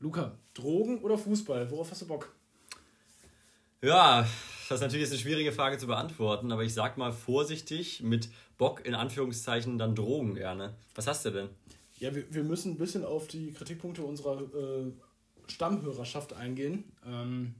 Luca, Drogen oder Fußball? Worauf hast du Bock? Ja, das ist natürlich jetzt eine schwierige Frage zu beantworten, aber ich sag mal vorsichtig mit Bock in Anführungszeichen dann Drogen gerne. Was hast du denn? Ja, wir, wir müssen ein bisschen auf die Kritikpunkte unserer äh, Stammhörerschaft eingehen. Ähm,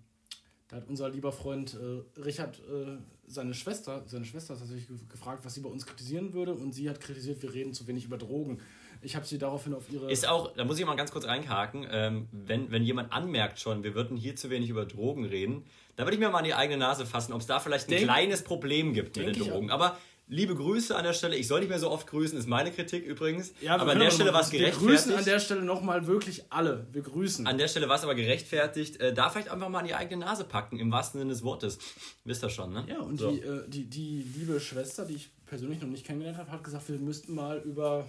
da hat unser lieber Freund äh, Richard äh, seine Schwester, seine Schwester hat tatsächlich gefragt, was sie bei uns kritisieren würde und sie hat kritisiert, wir reden zu wenig über Drogen. Ich habe sie daraufhin auf ihre. Ist auch, da muss ich mal ganz kurz reinhaken, ähm, wenn, wenn jemand anmerkt schon, wir würden hier zu wenig über Drogen reden, da würde ich mir mal an die eigene Nase fassen, ob es da vielleicht ein Denk, kleines Problem gibt mit den Drogen. Aber liebe Grüße an der Stelle. Ich soll nicht mehr so oft grüßen, ist meine Kritik übrigens. Ja, aber an der Stelle war es gerechtfertigt. Wir grüßen an der Stelle nochmal wirklich alle. Wir grüßen. An der Stelle war es aber gerechtfertigt. Äh, da vielleicht einfach mal an die eigene Nase packen, im wahrsten Sinne des Wortes. Wisst ihr schon, ne? Ja, und so. die, äh, die, die liebe Schwester, die ich persönlich noch nicht kennengelernt habe, hat gesagt, wir müssten mal über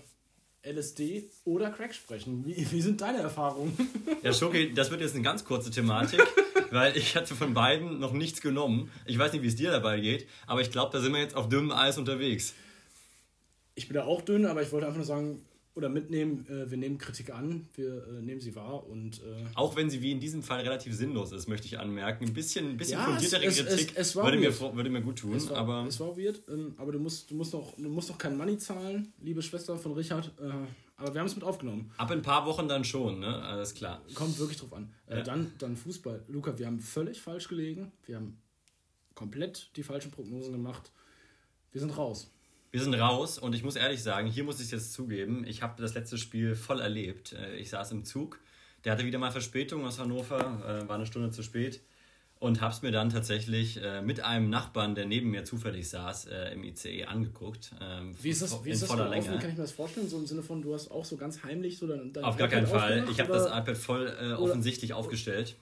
LSD oder Crack sprechen. Wie, wie sind deine Erfahrungen? Ja, Schoki, das wird jetzt eine ganz kurze Thematik, weil ich hatte von beiden noch nichts genommen. Ich weiß nicht, wie es dir dabei geht, aber ich glaube, da sind wir jetzt auf dünnem Eis unterwegs. Ich bin da auch dünn, aber ich wollte einfach nur sagen, oder mitnehmen, äh, wir nehmen Kritik an, wir äh, nehmen sie wahr und. Äh, auch wenn sie wie in diesem Fall relativ sinnlos ist, möchte ich anmerken. Ein bisschen, ein bisschen ja, fundiertere es, Kritik es, es würde, mir, würde mir gut tun. Es war, aber es war weird, ähm, aber du musst, du, musst noch, du musst noch kein Money zahlen, liebe Schwester von Richard. Aber wir haben es mit aufgenommen. Ab ein paar Wochen dann schon, ne? Alles klar. Kommt wirklich drauf an. Ja. dann, dann Fußball. Luca, wir haben völlig falsch gelegen. Wir haben komplett die falschen Prognosen gemacht. Wir sind raus. Wir sind raus und ich muss ehrlich sagen, hier muss ich es jetzt zugeben, ich habe das letzte Spiel voll erlebt. Äh, ich saß im Zug, der hatte wieder mal Verspätung aus Hannover, äh, war eine Stunde zu spät und habe es mir dann tatsächlich äh, mit einem Nachbarn, der neben mir zufällig saß, im ICE angeguckt. Ähm, wie ist das, wie ist das voller Länge. Kann ich mir das vorstellen? So im Sinne von, du hast auch so ganz heimlich so dein, dein Auf gar keinen Fall. Ich habe das iPad voll äh, offensichtlich aufgestellt.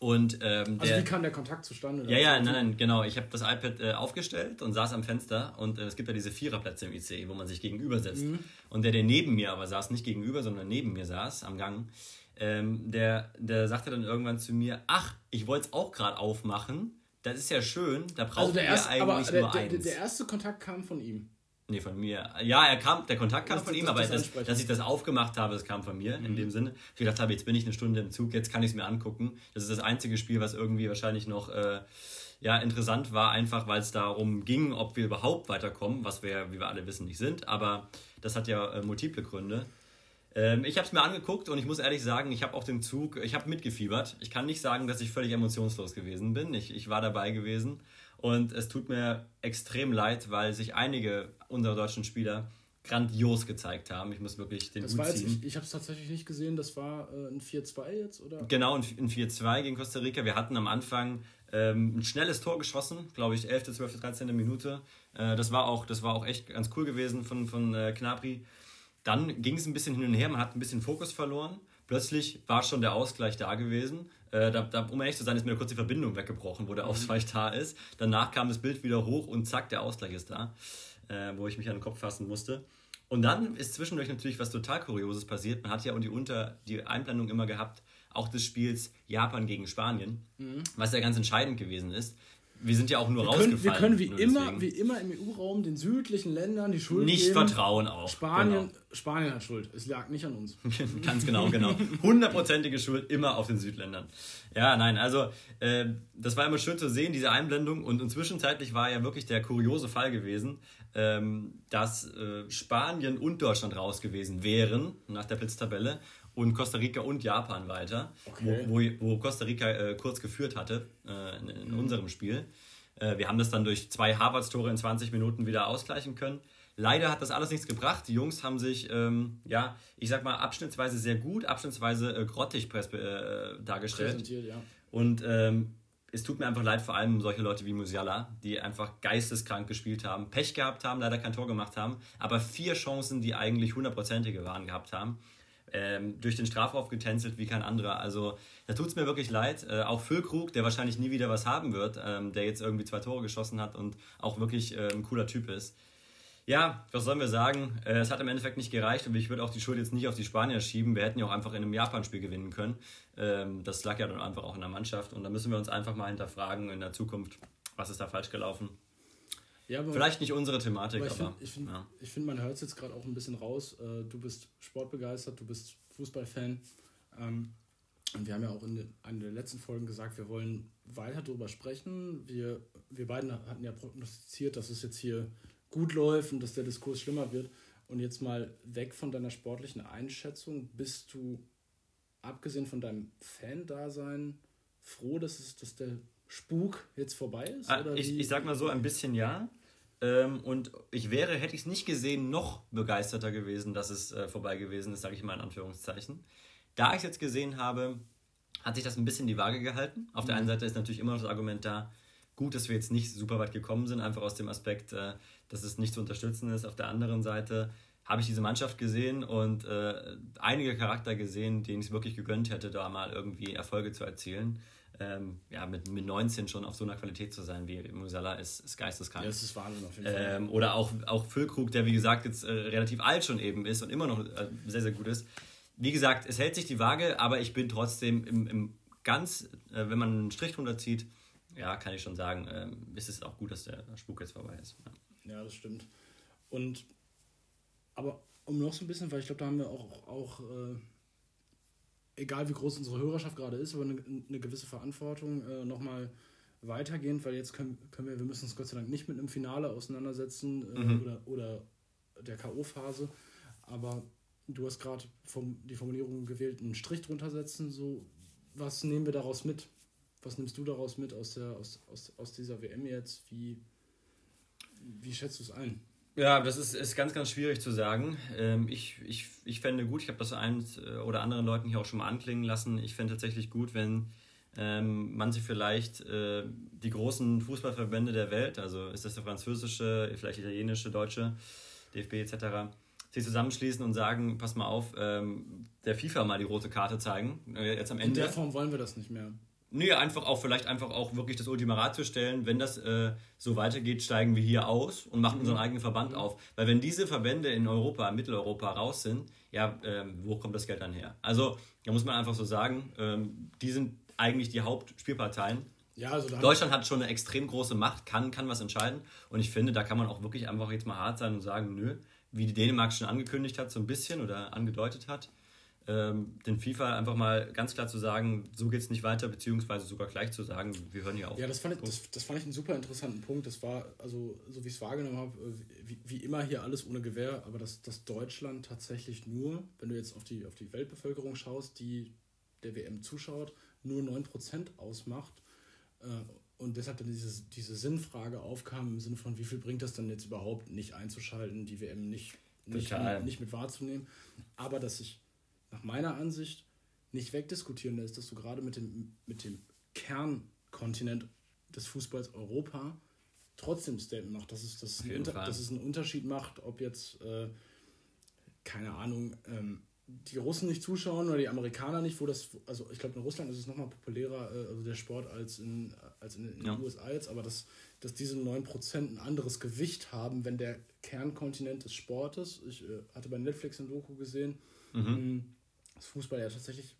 Und, ähm, also wie kam der Kontakt zustande? Ja, ja, nein, nein, genau. Ich habe das iPad äh, aufgestellt und saß am Fenster und äh, es gibt ja diese Viererplätze im IC, wo man sich gegenüber setzt. Mhm. Und der, der neben mir aber saß, nicht gegenüber, sondern neben mir saß am Gang, ähm, der, der sagte dann irgendwann zu mir, ach, ich wollte es auch gerade aufmachen. Das ist ja schön, da brauchen also wir erste, eigentlich der, nur eins. Der, der erste Kontakt kam von ihm. Nee, von mir. Ja, er kam, der Kontakt kam das von ihm, aber das, dass ich das aufgemacht habe, das kam von mir mhm. in dem Sinne. Ich gedacht habe, jetzt bin ich eine Stunde im Zug, jetzt kann ich es mir angucken. Das ist das einzige Spiel, was irgendwie wahrscheinlich noch äh, ja, interessant war, einfach weil es darum ging, ob wir überhaupt weiterkommen, was wir, wie wir alle wissen, nicht sind. Aber das hat ja äh, multiple Gründe. Ähm, ich habe es mir angeguckt und ich muss ehrlich sagen, ich habe auch den Zug, ich habe mitgefiebert. Ich kann nicht sagen, dass ich völlig emotionslos gewesen bin. Ich, ich war dabei gewesen. Und es tut mir extrem leid, weil sich einige unserer deutschen Spieler grandios gezeigt haben. Ich muss wirklich den das Hut ziehen. Jetzt, ich, ich habe es tatsächlich nicht gesehen. Das war äh, ein 4-2 jetzt, oder? Genau, ein, ein 4-2 gegen Costa Rica. Wir hatten am Anfang ähm, ein schnelles Tor geschossen, glaube ich, 11., 12., 13. Minute. Äh, das, war auch, das war auch echt ganz cool gewesen von, von äh, Knapri. Dann ging es ein bisschen hin und her, man hat ein bisschen Fokus verloren. Plötzlich war schon der Ausgleich da gewesen. Äh, da, da, um ehrlich zu sein, ist mir kurz die Verbindung weggebrochen, wo der mhm. Ausweich da ist. Danach kam das Bild wieder hoch und zack, der Ausgleich ist da, äh, wo ich mich an den Kopf fassen musste. Und dann ist zwischendurch natürlich was total Kurioses passiert. Man hat ja und die, Unter, die Einblendung immer gehabt, auch des Spiels Japan gegen Spanien, mhm. was ja ganz entscheidend gewesen ist. Wir sind ja auch nur wir können, rausgefallen. Wir können wie immer, wie immer im EU-Raum den südlichen Ländern die Schuld Nicht geben. vertrauen auch. Spanien, genau. Spanien hat Schuld. Es lag nicht an uns. Ganz genau, genau. Hundertprozentige Schuld immer auf den Südländern. Ja, nein, also äh, das war immer schön zu sehen, diese Einblendung. Und zwischenzeitlich war ja wirklich der kuriose Fall gewesen, ähm, dass äh, Spanien und Deutschland raus gewesen wären nach der Blitztabelle und Costa Rica und Japan weiter, okay. wo, wo, wo, Costa Rica äh, kurz geführt hatte äh, in, in mhm. unserem Spiel. Äh, wir haben das dann durch zwei Harvards-Tore in 20 Minuten wieder ausgleichen können. Leider hat das alles nichts gebracht. Die Jungs haben sich, ähm, ja, ich sag mal, abschnittsweise sehr gut, abschnittsweise äh, grottig äh, dargestellt. Ja. Und ähm, es tut mir einfach leid, vor allem solche Leute wie Musiala, die einfach geisteskrank gespielt haben, Pech gehabt haben, leider kein Tor gemacht haben, aber vier Chancen, die eigentlich hundertprozentige waren, gehabt haben ähm, durch den Strafraum getänzelt wie kein anderer. Also da tut es mir wirklich leid. Äh, auch Füllkrug, der wahrscheinlich nie wieder was haben wird, ähm, der jetzt irgendwie zwei Tore geschossen hat und auch wirklich äh, ein cooler Typ ist. Ja, was sollen wir sagen? Äh, es hat im Endeffekt nicht gereicht und ich würde auch die Schuld jetzt nicht auf die Spanier schieben. Wir hätten ja auch einfach in einem Japan-Spiel gewinnen können. Ähm, das lag ja dann einfach auch in der Mannschaft und da müssen wir uns einfach mal hinterfragen in der Zukunft, was ist da falsch gelaufen. Ja, Vielleicht nicht unsere Thematik, aber. ich finde, ja. find, man hört es jetzt gerade auch ein bisschen raus. Äh, du bist sportbegeistert, du bist Fußballfan. Ähm, Und wir haben ja auch in einer der letzten Folgen gesagt, wir wollen weiter darüber sprechen. Wir, wir beiden hatten ja prognostiziert, dass es jetzt hier gut läuft und dass der Diskurs schlimmer wird. Und jetzt mal weg von deiner sportlichen Einschätzung, bist du, abgesehen von deinem Fan-Dasein, froh, dass, es, dass der Spuk jetzt vorbei ist? Ah, ich, ich sag mal so, ein bisschen ja. Ähm, und ich wäre, hätte ich es nicht gesehen, noch begeisterter gewesen, dass es äh, vorbei gewesen ist, sage ich mal in Anführungszeichen. Da ich es jetzt gesehen habe, hat sich das ein bisschen die Waage gehalten. Auf mhm. der einen Seite ist natürlich immer noch das Argument da, gut, dass wir jetzt nicht super weit gekommen sind, einfach aus dem Aspekt, äh, dass es nicht zu unterstützen ist. Auf der anderen Seite habe ich diese Mannschaft gesehen und äh, einige Charakter gesehen, denen ich es wirklich gegönnt hätte, da mal irgendwie Erfolge zu erzielen. Ähm, ja, mit, mit 19 schon auf so einer Qualität zu sein wie Musala ist, ist geisteskrank. Ja, das ist Wahnsinn auf jeden Fall. Ähm, oder auch, auch Füllkrug, der wie gesagt jetzt äh, relativ alt schon eben ist und immer noch äh, sehr, sehr gut ist wie gesagt, es hält sich die Waage, aber ich bin trotzdem im, im ganz, äh, wenn man einen Strich drunter zieht, ja, kann ich schon sagen, äh, ist es auch gut, dass der Spuk jetzt vorbei ist. Ja, ja das stimmt. Und aber um noch so ein bisschen, weil ich glaube, da haben wir auch, auch äh, egal wie groß unsere Hörerschaft gerade ist, aber eine, eine gewisse Verantwortung äh, nochmal weitergehend, weil jetzt können, können wir, wir müssen uns Gott sei Dank nicht mit einem Finale auseinandersetzen äh, mhm. oder, oder der K.O.-Phase, aber du hast gerade die Formulierung gewählt, einen Strich drunter setzen. So, was nehmen wir daraus mit? Was nimmst du daraus mit aus, der, aus, aus, aus dieser WM jetzt? Wie, wie schätzt du es ein? Ja, das ist, ist ganz, ganz schwierig zu sagen. Ähm, ich, ich, ich fände gut, ich habe das einen äh, oder anderen Leuten hier auch schon mal anklingen lassen. Ich fände tatsächlich gut, wenn ähm, man sich vielleicht äh, die großen Fußballverbände der Welt, also ist das der französische, vielleicht italienische, deutsche, DFB etc., sich zusammenschließen und sagen, pass mal auf, ähm, der FIFA mal die rote Karte zeigen. Äh, jetzt am Ende. In der Form wollen wir das nicht mehr. Nee, einfach auch vielleicht einfach auch wirklich das Ultima Ratio stellen, wenn das äh, so weitergeht, steigen wir hier aus und machen mhm. unseren eigenen Verband mhm. auf. Weil wenn diese Verbände in Europa, in Mitteleuropa raus sind, ja, ähm, wo kommt das Geld dann her? Also, da muss man einfach so sagen, ähm, die sind eigentlich die Hauptspielparteien. Ja, also Deutschland hat schon eine extrem große Macht, kann, kann was entscheiden. Und ich finde, da kann man auch wirklich einfach jetzt mal hart sein und sagen, nö, wie die Dänemark schon angekündigt hat, so ein bisschen oder angedeutet hat, ähm, den FIFA einfach mal ganz klar zu sagen, so geht es nicht weiter, beziehungsweise sogar gleich zu sagen, wir hören hier auf. Ja, das fand, ich, das, das fand ich einen super interessanten Punkt. Das war, also so wie ich es wahrgenommen habe, äh, wie, wie, immer hier alles ohne Gewehr, aber dass, dass Deutschland tatsächlich nur, wenn du jetzt auf die, auf die Weltbevölkerung schaust, die der WM zuschaut, nur 9% ausmacht. Äh, und deshalb dann diese, diese Sinnfrage aufkam im Sinne von, wie viel bringt das dann jetzt überhaupt nicht einzuschalten, die WM nicht, nicht, nicht mit wahrzunehmen. Aber dass sich nach meiner Ansicht nicht wegdiskutieren lässt, dass du gerade mit dem, mit dem Kernkontinent des Fußballs Europa trotzdem Statement macht, dass es, dass, ein, dass es einen Unterschied macht, ob jetzt, äh, keine Ahnung, ähm, die Russen nicht zuschauen oder die Amerikaner nicht, wo das, also ich glaube in Russland ist es nochmal populärer, äh, also der Sport als in, als in, in ja. den USA jetzt, aber dass, dass diese 9% ein anderes Gewicht haben, wenn der Kernkontinent des Sportes, ich äh, hatte bei Netflix ein Doku gesehen, mhm. Dass Fußball ja tatsächlich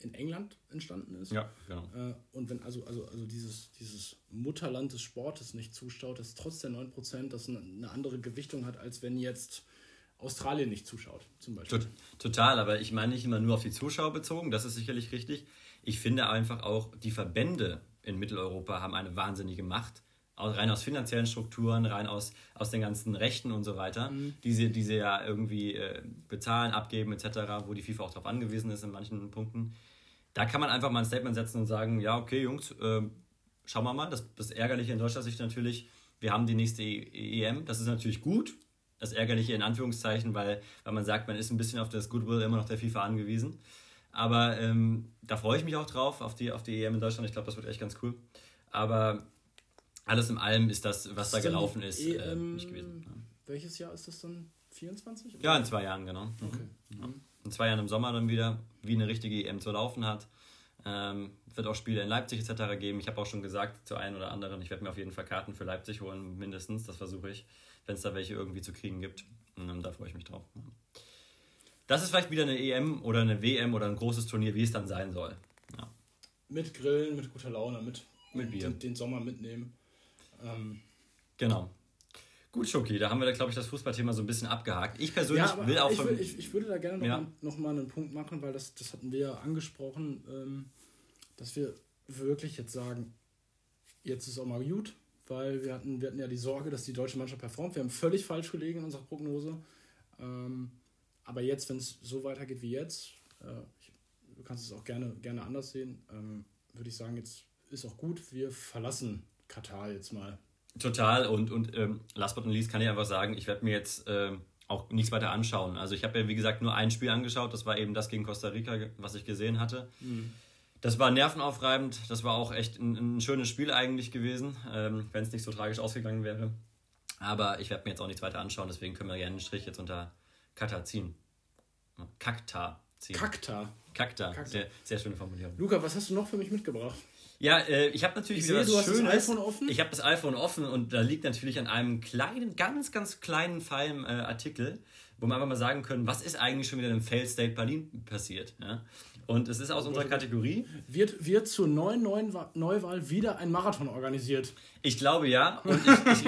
in England entstanden ist. Ja, genau. Äh, und wenn also, also, also dieses, dieses Mutterland des Sportes nicht zustaut, dass trotz der 9% das eine andere Gewichtung hat, als wenn jetzt Australien nicht zuschaut, zum Beispiel. Total, aber ich meine nicht immer nur auf die Zuschauer bezogen, das ist sicherlich richtig. Ich finde einfach auch, die Verbände in Mitteleuropa haben eine wahnsinnige Macht. Rein aus finanziellen Strukturen, rein aus, aus den ganzen Rechten und so weiter, mhm. die, sie, die sie ja irgendwie äh, bezahlen, abgeben etc., wo die FIFA auch darauf angewiesen ist in manchen Punkten. Da kann man einfach mal ein Statement setzen und sagen, ja, okay, Jungs, äh, schauen wir mal. Das, das Ärgerliche in Deutschland ist natürlich, wir haben die nächste EM, das ist natürlich gut, das Ärgerliche in Anführungszeichen, weil, weil man sagt, man ist ein bisschen auf das Goodwill immer noch der FIFA angewiesen. Aber ähm, da freue ich mich auch drauf, auf die, auf die EM in Deutschland. Ich glaube, das wird echt ganz cool. Aber alles in allem ist das, was da gelaufen ist, EM, äh, nicht gewesen. Ja. Welches Jahr ist das dann? 24? Oder? Ja, in zwei Jahren, genau. Mhm. Okay. Ja. In zwei Jahren im Sommer dann wieder, wie eine richtige EM zu laufen hat. Ähm, wird auch Spiele in Leipzig etc. geben. Ich habe auch schon gesagt zu einem oder anderen, ich werde mir auf jeden Fall Karten für Leipzig holen, mindestens. Das versuche ich wenn es da welche irgendwie zu kriegen gibt. Ähm, da freue ich mich drauf. Das ist vielleicht wieder eine EM oder eine WM oder ein großes Turnier, wie es dann sein soll. Ja. Mit Grillen, mit guter Laune, mit, mit Bier. Den, den Sommer mitnehmen. Ähm. Genau. Gut, Schoki, da haben wir, glaube ich, das Fußballthema so ein bisschen abgehakt. Ich persönlich Ja, will auch ich, will, ich, ich würde da gerne noch, Ja. noch mal einen Punkt machen, weil das, das hatten wir ja angesprochen, ähm, dass wir wirklich jetzt sagen, jetzt ist auch mal gut, weil wir hatten, wir hatten ja die Sorge, dass die deutsche Mannschaft performt. Wir haben völlig falsch gelegen in unserer Prognose. Ähm, aber jetzt, wenn es so weitergeht wie jetzt, äh, ich, du kannst es auch gerne, gerne anders sehen, ähm, würde ich sagen, jetzt ist auch gut. Wir verlassen Katar jetzt mal. Total und, und ähm, last but not least kann ich einfach sagen, ich werde mir jetzt ähm, auch nichts weiter anschauen. Also ich habe ja wie gesagt nur ein Spiel angeschaut, das war eben das gegen Costa Rica, was ich gesehen hatte. Das war nervenaufreibend, das war auch echt ein, ein schönes Spiel eigentlich gewesen, ähm, wenn es nicht so tragisch ausgegangen wäre. Aber ich werde mir jetzt auch nichts weiter anschauen, deswegen können wir gerne einen Strich jetzt unter Katar ziehen. Kakta ziehen. Kakta. Kakta, Kakta. Sehr, sehr schöne Formulierung. Luca, was hast du noch für mich mitgebracht? Ja, äh, ich habe natürlich Ich wieder sehe, was du hast das Schönes. iPhone offen. Ich habe das iPhone offen und da liegt natürlich an einem kleinen, ganz, ganz kleinen, feinen äh, Artikel, wo wir einfach mal sagen können, was ist eigentlich schon wieder im Fail State Berlin passiert. Ja? Und es ist aus unserer Kategorie. Wird, wird zur neuen, neuen Wa- Neuwahl wieder ein Marathon organisiert? Ich glaube ja. Und ich,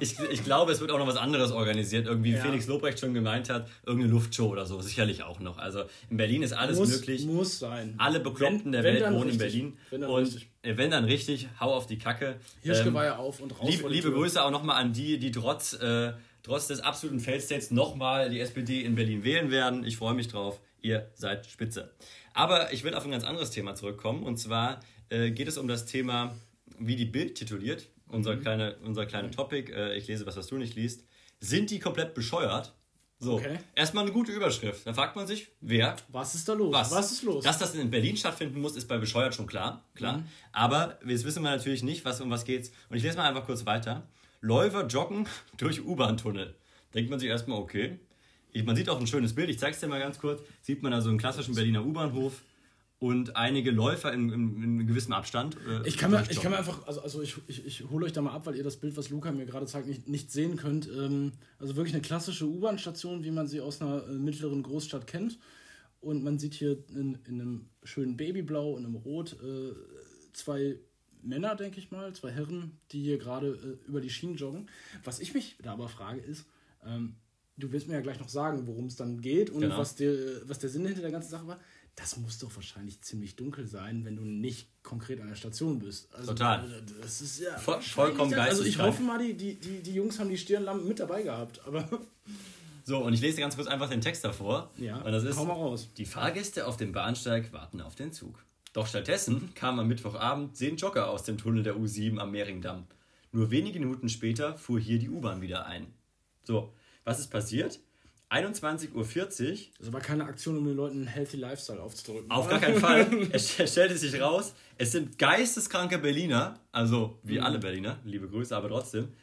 ich, ich, ich glaube, es wird auch noch was anderes organisiert. Irgendwie, wie Ja. Felix Lobrecht schon gemeint hat, irgendeine Luftshow oder so. Sicherlich auch noch. Also in Berlin ist alles muss, möglich. Muss sein. Alle Bekloppten der wenn Welt wohnen in richtig. Berlin. Wenn dann und richtig. äh, wenn dann richtig, hau auf die Kacke. Hirschgeweihe auf und raus. Die liebe Tür. Grüße auch nochmal an die, die trotz, äh, trotz des absoluten Fail-States nochmal die SPD in Berlin wählen werden. Ich freue mich drauf. Ihr seid spitze. Aber ich will auf ein ganz anderes Thema zurückkommen. Und zwar äh, geht es um das Thema, wie die Bild tituliert. Unser, Mhm. kleine, unser kleiner Topic. Äh, ich lese was, was du nicht liest. Sind die komplett bescheuert? So, Okay. erstmal eine gute Überschrift. Da fragt man sich, wer Was ist da los? was? ist los? Dass das in Berlin stattfinden muss, ist bei bescheuert schon klar. klar. Aber jetzt wissen wir natürlich nicht, was, um was geht's. Und ich lese mal einfach kurz weiter. Läufer joggen durch U-Bahn-Tunnel. Denkt man sich erstmal, okay. Ich- Man sieht auch ein schönes Bild, ich zeig's dir mal ganz kurz. Sieht man da so einen klassischen Berliner U-Bahnhof und einige Läufer in, in, in gewissem Abstand. äh, ich kann, mir, ich kann mir einfach, also, also ich, ich, ich hole euch da mal ab, weil ihr das Bild, was Luca mir gerade zeigt, nicht, nicht sehen könnt. Ähm, also wirklich eine klassische U-Bahn-Station, wie man sie aus einer äh, mittleren Großstadt kennt. Und man sieht hier in, in einem schönen Babyblau und einem Rot äh, zwei Männer, denke ich mal, zwei Herren, die hier gerade äh, über die Schienen joggen. Was ich mich da aber frage ist, ähm, du wirst mir ja gleich noch sagen, worum es dann geht und Genau. was, der, was der Sinn hinter der ganzen Sache war. Das muss doch wahrscheinlich ziemlich dunkel sein, wenn du nicht konkret an der Station bist. Also, Total. äh, Das ist ja Voll- vollkommen das. Also ich hoffe mal, die, die, die, die Jungs haben die Stirnlampen mit dabei gehabt. Aber So, und ich lese ganz kurz einfach den Text davor. ja, und das ist, hau mal raus. Die Fahrgäste auf dem Bahnsteig warten auf den Zug. Doch stattdessen kam am Mittwochabend zehn Jogger aus dem Tunnel der U7 am Mehringdamm. Nur wenige Minuten später fuhr hier die U-Bahn wieder ein. So, was ist passiert? 21.40 Uhr, Das war keine Aktion, um den Leuten einen healthy Lifestyle aufzudrücken. auf gar keinen Fall. Es es stellte sich raus, es sind geisteskranke Berliner, also wie alle Berliner, liebe Grüße, aber trotzdem.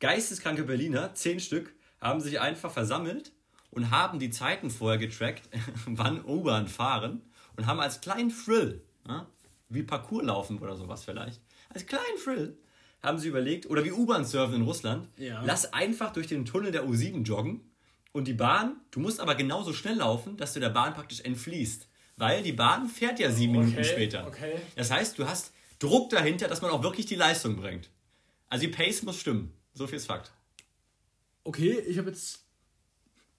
Geisteskranke Berliner, zehn Stück, haben sich einfach versammelt und haben die Zeiten vorher getrackt, wann U-Bahn fahren und haben als kleinen Thrill, ja, wie Parcours laufen oder sowas vielleicht, als kleinen Thrill haben sie überlegt, oder wie U-Bahn surfen in Russland, Ja. lass einfach durch den Tunnel der U7 joggen und die Bahn, du musst aber genauso schnell laufen, dass du der Bahn praktisch entfließt. Weil die Bahn fährt ja sieben Minuten Okay, später. okay. Das heißt, du hast Druck dahinter, dass man auch wirklich die Leistung bringt. Also die Pace muss stimmen. So viel ist Fakt. Okay, ich habe jetzt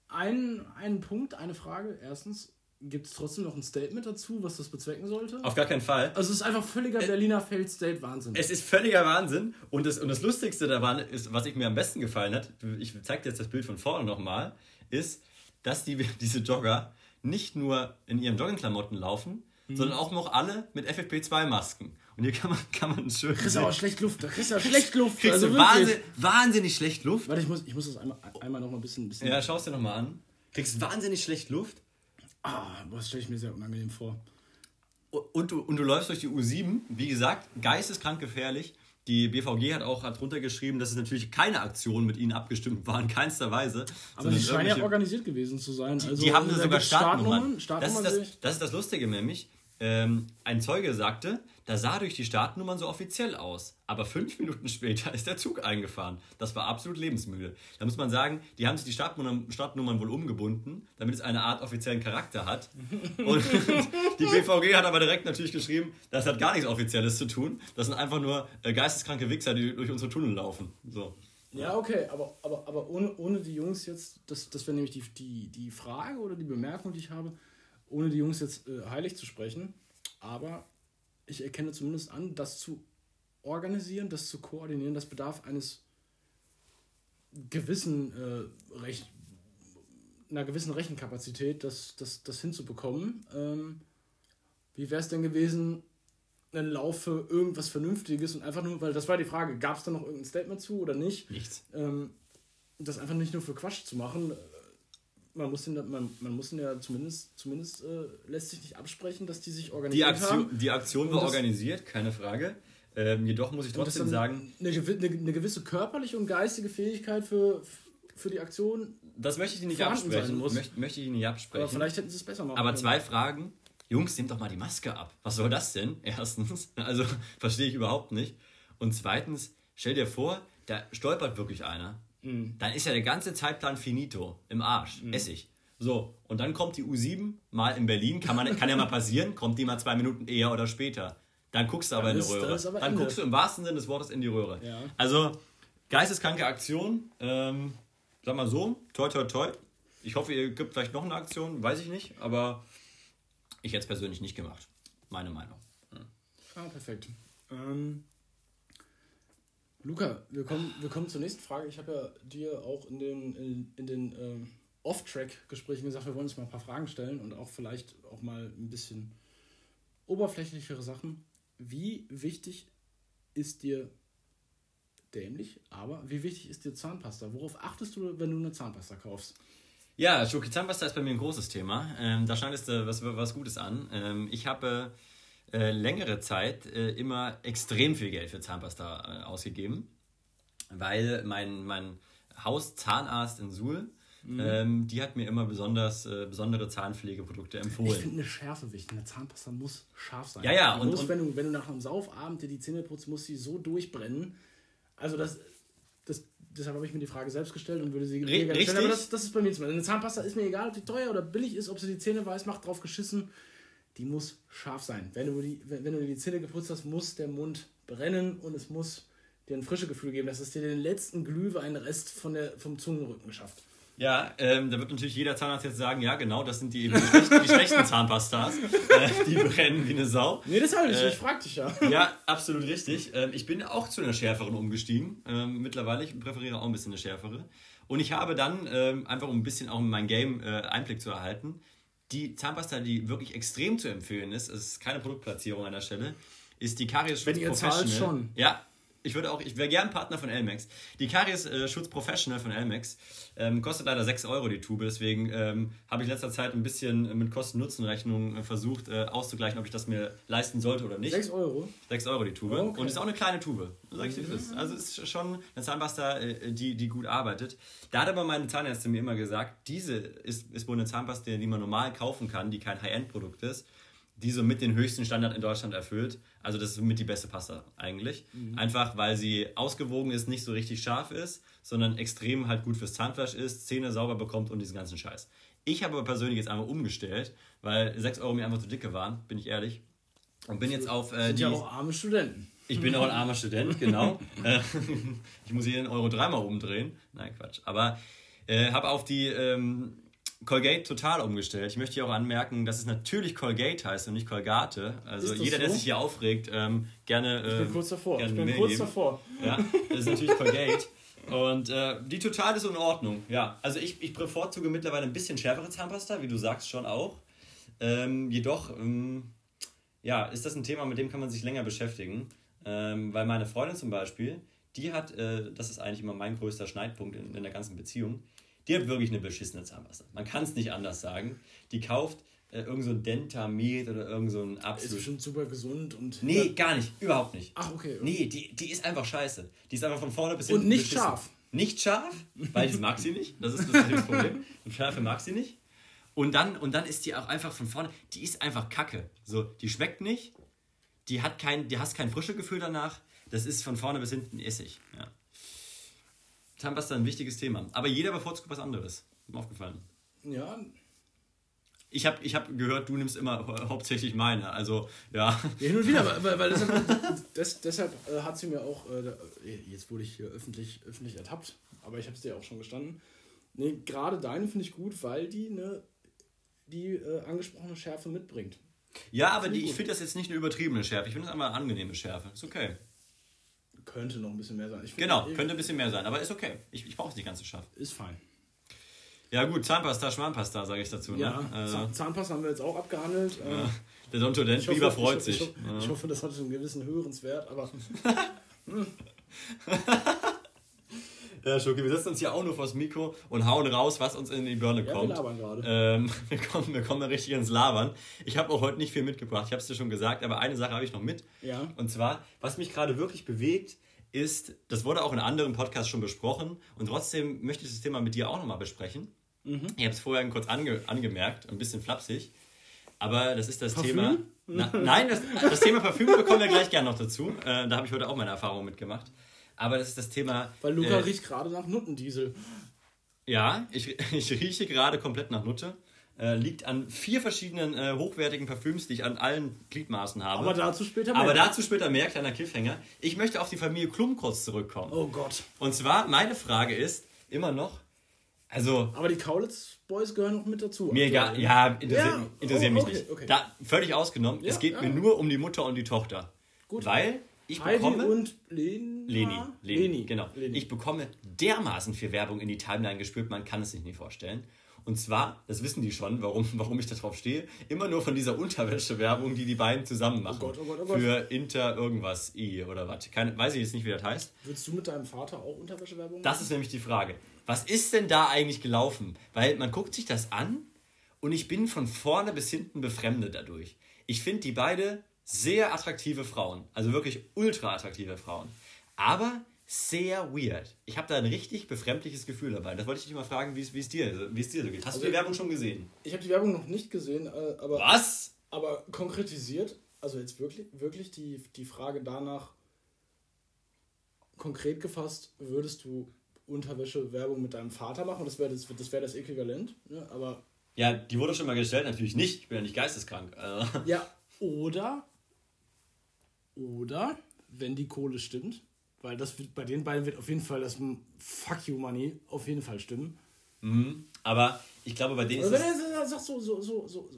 einen, einen Punkt, eine Frage. Erstens, gibt es trotzdem noch ein Statement dazu, was das bezwecken sollte? Auf gar keinen Fall. Also es ist einfach völliger Berliner Failed State Wahnsinn. Es ist völliger Wahnsinn. Und das, und das Lustigste daran ist, was ich mir am besten gefallen hat, ich zeige dir jetzt das Bild von vorne nochmal, ist, dass die, diese Jogger nicht nur in ihren Joggingklamotten laufen, Mhm. sondern auch noch alle mit FFP2-Masken. Und hier kann man, kann man schön kriegst du aber schlecht Luft, da kriegst du ja schlecht Luft. Kriegst also du wirklich. wahnsinn, wahnsinnig schlecht Luft. Warte, ich muss, ich muss das einmal, einmal noch mal ein bisschen... bisschen Ja, schau es dir nochmal an. Kriegst wahnsinnig schlecht Luft. Ah, boah, das stelle ich mir sehr unangenehm vor. Und du, und du läufst durch die U7, wie gesagt, geisteskrank gefährlich. Die BVG hat auch hat drunter geschrieben, dass es natürlich keine Aktionen mit ihnen abgestimmt waren, in keinster Weise. Aber die scheinen ja organisiert gewesen zu sein. Also, die haben sogar gibt's Startnummern. Startnummern, das, ist das, das ist das Lustige nämlich. Ähm, ein Zeuge sagte, da sah durch die Startnummern so offiziell aus. Aber fünf Minuten später ist der Zug eingefahren. Das war absolut lebensmüde. Da muss man sagen, die haben sich die Startnummern, Startnummern wohl umgebunden, damit es eine Art offiziellen Charakter hat. Und die BVG hat aber direkt natürlich geschrieben, das hat gar nichts Offizielles zu tun. Das sind einfach nur äh, geisteskranke Wichser, die durch unsere Tunnel laufen. So. Ja, okay, aber, aber, aber ohne, ohne die Jungs jetzt, das, das wäre nämlich die, die, die Frage oder die Bemerkung, die ich habe, ohne die Jungs jetzt äh, heilig zu sprechen, aber ich erkenne zumindest an, das zu organisieren, das zu koordinieren, das bedarf eines gewissen äh, Recht, einer gewissen Rechenkapazität, das, das, das hinzubekommen. Ähm, wie wäre es denn gewesen, einen Lauf für irgendwas Vernünftiges und einfach nur, weil das war die Frage, gab es da noch irgendein Statement zu oder nicht? Nichts. Ähm, das einfach nicht nur für Quatsch zu machen. Man muss, den, man, man muss den ja zumindest, zumindest äh, lässt sich nicht absprechen, dass die sich Die organisiert Aktion, haben. die Aktion war organisiert, keine Frage. Ähm, jedoch muss ich trotzdem sagen, Eine, eine, eine gewisse körperliche und geistige Fähigkeit für, für die Aktion. das möchte ich Ihnen nicht absprechen. muss. Möchte, möchte ich Ihnen nicht absprechen. Aber vielleicht hätten sie es besser machen Aber können. zwei Fragen. Jungs, nehmt doch mal die Maske ab. Was soll das denn? Erstens, also verstehe ich überhaupt nicht. Und zweitens, stell dir vor, da stolpert wirklich einer. Mhm. Dann ist ja der ganze Zeitplan finito. Im Arsch. Essig. So, und dann kommt die U7 mal in Berlin. Kann, man, kann ja mal passieren. Kommt die mal zwei Minuten eher oder später. Dann guckst du aber Dann in die Röhre. Dann Ende. guckst du im wahrsten Sinne des Wortes in die Röhre. Ja. Also, geisteskranke Aktion. Ähm, sag mal so, toi toi toi. Ich hoffe, ihr gibt vielleicht noch eine Aktion, weiß ich nicht, aber ich hätte es persönlich nicht gemacht. Meine Meinung. Ah, perfekt. Ähm, Luca, wir kommen, wir kommen zur nächsten Frage. Ich habe ja dir auch in den, in, in den ähm, Off-Track-Gesprächen gesagt, wir wollen uns mal ein paar Fragen stellen und auch vielleicht auch mal ein bisschen oberflächlichere Sachen. Wie wichtig ist dir dämlich, aber wie wichtig ist dir Zahnpasta? Worauf achtest du, wenn du eine Zahnpasta kaufst? Ja, Schoki Zahnpasta ist bei mir ein großes Thema. Ähm, da schneidest du was, was Gutes an. Ähm, ich habe äh, längere Zeit äh, immer extrem viel Geld für Zahnpasta äh, ausgegeben, weil mein, mein Hauszahnarzt in Suhl, ähm, die hat mir immer besonders äh, besondere Zahnpflegeprodukte Ich empfohlen. finde eine Schärfe wichtig. Eine Zahnpasta muss scharf sein. Ja, ja, und- muss, und- wenn, du, wenn du nach einem Saufabend dir die Zähne putzt, muss sie so durchbrennen. Also das, das deshalb habe ich mir die Frage selbst gestellt und würde sie richtig. stellen. Aber das, das ist bei mir zum Beispiel. Eine Zahnpasta ist mir egal, ob die teuer oder billig ist, ob sie die Zähne weiß macht, drauf geschissen. Die muss scharf sein. Wenn du, die, wenn, du dir die Zähne geputzt hast, muss der Mund brennen und es muss dir ein frisches Gefühl geben, dass es dir den letzten Glühweinrest von der, vom Zungenrücken schafft. Ja, ähm, da wird natürlich jeder Zahnarzt jetzt sagen, ja genau, das sind die, schlechten, die schlechten Zahnpastas. Äh, die brennen wie eine Sau. Nee, deshalb, ich, Äh, ich frag dich ja. Ja, absolut richtig. Ähm, ich bin auch zu einer schärferen umgestiegen. Ähm, mittlerweile, ich präferiere auch ein bisschen eine schärfere. Und ich habe dann, ähm, einfach um ein bisschen auch in mein Game äh, Einblick zu erhalten, die Zahnpasta, die wirklich extrem zu empfehlen ist, es ist keine Produktplatzierung an der Stelle, ist die Karies Schutz Wenn ihr zahlt, schon. Ja, ich würde auch, ich wäre gern Partner von Elmex. Die Karies äh, Schutz Professional von Elmex ähm, kostet leider 6 Euro die Tube, deswegen ähm, habe ich in letzter Zeit ein bisschen mit Kosten-Nutzen-Rechnung äh, versucht äh, auszugleichen, ob ich das mir leisten sollte oder nicht. 6 Euro. 6 Euro die Tube. Okay. Und ist auch eine kleine Tube. Sag ich dir, ist. Also es ist schon eine Zahnpasta, äh, die, die gut arbeitet. Da hat aber meine Zahnärztin mir immer gesagt, diese ist, ist wohl eine Zahnpasta, die man normal kaufen kann, die kein High-End-Produkt ist, die so mit den höchsten Standard in Deutschland erfüllt. Also das ist mit die beste Pasta eigentlich. Einfach weil sie ausgewogen ist, nicht so richtig scharf ist, sondern extrem halt gut fürs Zahnfleisch ist, Zähne sauber bekommt und diesen ganzen Scheiß. Ich habe aber persönlich jetzt einfach umgestellt, weil 6 Euro mir einfach zu dicke waren, bin ich ehrlich. Und bin jetzt auf äh, Sind die... ja auch arme Studenten. Ich bin auch ein armer Student, genau. Äh, ich muss jeden Euro dreimal umdrehen. Nein, Quatsch. Aber äh, habe auf die ähm, Colgate total umgestellt. Ich möchte hier auch anmerken, dass es natürlich Colgate heißt und nicht Colgate. Also jeder, der so? sich hier aufregt, ähm, gerne. Ich bin kurz davor. gerne Ich bin kurz geben. davor. Ja, das ist natürlich Colgate. Und äh, die total ist in Ordnung. Ja, also ich, ich bevorzuge mittlerweile ein bisschen schärfere Zahnpasta, wie du sagst schon auch. Ähm, jedoch, ähm, ja, ist das ein Thema, mit dem kann man sich länger beschäftigen. Ähm, weil meine Freundin zum Beispiel, die hat, äh, das ist eigentlich immer mein größter Schneidpunkt in, in der ganzen Beziehung, die hat wirklich eine beschissene Zahnpasta. Man kann es nicht anders sagen. Die kauft äh, irgend so ein Dentamed oder irgend so ein Ist absolut. bestimmt super gesund und. Nee, gar nicht. Überhaupt nicht. Ach, okay. Nee, die, die ist einfach scheiße. Die ist einfach von vorne bis Und hinten. nicht beschissen. scharf. Nicht scharf, weil das mag sie nicht. Das ist das, ist das Problem. Und Schärfe mag sie nicht. Und dann, und dann ist die auch einfach von vorne, die ist einfach kacke. So, die schmeckt nicht, die hat kein, die hast kein frische Gefühl danach. Das ist von vorne bis hinten Essig. Ja. Zahnpasta ist ein wichtiges Thema. Aber jeder bevorzugt was anderes. Ist mir aufgefallen. Ja, ich habe ich hab gehört, du nimmst immer hauptsächlich meine. Also, ja. ja hin und wieder, weil, weil deshalb, des, deshalb äh, hat sie mir auch, äh, jetzt wurde ich hier öffentlich, öffentlich ertappt, aber ich habe es dir auch schon gestanden. Nee, gerade deine finde ich gut, weil die ne, die äh, angesprochene Schärfe mitbringt. Ja, aber die, ich finde das jetzt nicht eine übertriebene Schärfe. Ich finde das einfach eine angenehme Schärfe. Ist okay. Könnte noch ein bisschen mehr sein. genau, könnte ein bisschen mehr sein, aber ist okay. Ich, ich brauche es nicht ganz so scharf. Ist fein. Ja gut, Zahnpasta, Schmarrnpasta, sage ich dazu. Ne? Ja, äh, Zahnpasta haben wir jetzt auch abgehandelt. Ja. Ähm, Der Dontodent Biber freut ich, sich. Ich, ich, ich, hoffe, das hat einen gewissen Hörenswert, aber... Ja, Schoki, wir setzen uns hier auch nur vors Mikro und hauen raus, was uns in die Birne ja, kommt. Wir labern gerade. Ähm, wir, kommen, wir kommen richtig ins Labern. Ich habe auch heute nicht viel mitgebracht, ich habe es dir schon gesagt, aber eine Sache habe ich noch mit. Ja. Und zwar, was mich gerade wirklich bewegt, ist, das wurde auch in anderen Podcasts schon besprochen und trotzdem möchte ich das Thema mit dir auch nochmal besprechen. Mhm. Ich habe es vorher kurz ange, angemerkt, ein bisschen flapsig. Aber das ist das Parfüm? Thema. Na, nein, das, das Thema Parfüm bekommen wir gleich gerne noch dazu. Äh, da habe ich heute auch meine Erfahrung mitgemacht. Aber das ist das Thema. Weil Luca äh, riecht gerade nach Nuttendiesel. Ja, ich, ich rieche gerade komplett nach Nutte. Äh, liegt an vier verschiedenen äh, hochwertigen Parfüms, die ich an allen Gliedmaßen habe. Aber dazu später mehr. Aber dazu später mehr, kleiner Cliffhanger. Ich möchte auf die Familie Klum kurz zurückkommen. Oh Gott. Und zwar, meine Frage ist immer noch, also... Aber die Kaulitz Boys gehören noch mit dazu. Mir egal, ja, interessiert, ja. interessiert oh, okay, mich nicht. Okay. Da, völlig ausgenommen, ja, es geht ja. mir nur um die Mutter und die Tochter. Gut. Weil ich Heidi bekomme. und Lena? Leni. Leni. Leni. Genau. Leni. Ich bekomme dermaßen viel Werbung in die Timeline gespürt, man kann es sich nicht vorstellen. Und zwar, das wissen die schon, warum, warum ich da drauf stehe, immer nur von dieser Unterwäsche-Werbung, die die beiden zusammen machen. Oh Gott, oh Gott, oh Gott. Für Inter irgendwas I oder was. Keine, weiß ich jetzt nicht, wie das heißt. Würdest du mit deinem Vater auch Unterwäsche-Werbung machen? Das ist nämlich die Frage. Was ist denn da eigentlich gelaufen? Weil man guckt sich das an und ich bin von vorne bis hinten befremdet dadurch. Ich finde die beide sehr attraktive Frauen. Also wirklich ultra attraktive Frauen. Aber sehr weird. Ich habe da ein richtig befremdliches Gefühl dabei. Das wollte ich dich mal fragen, wie es dir, wie es dir so geht. Hast also du die Werbung schon gesehen? Ich habe die Werbung noch nicht gesehen, äh, aber. Was? Aber konkretisiert, also jetzt wirklich, wirklich die, die Frage danach, konkret gefasst, würdest du Unterwäsche-Werbung mit deinem Vater machen? Das wäre das, das, wär das Äquivalent. Ne? Aber ja, die wurde schon mal gestellt, natürlich nicht. Ich bin ja nicht geisteskrank. Also. Ja, oder oder, wenn die Kohle stimmt, weil das wird, bei den beiden wird auf jeden Fall das Fuck you Money auf jeden Fall stimmen. Mhm. Aber ich glaube, bei denen ist. Wenn er sagt so, so, so, so.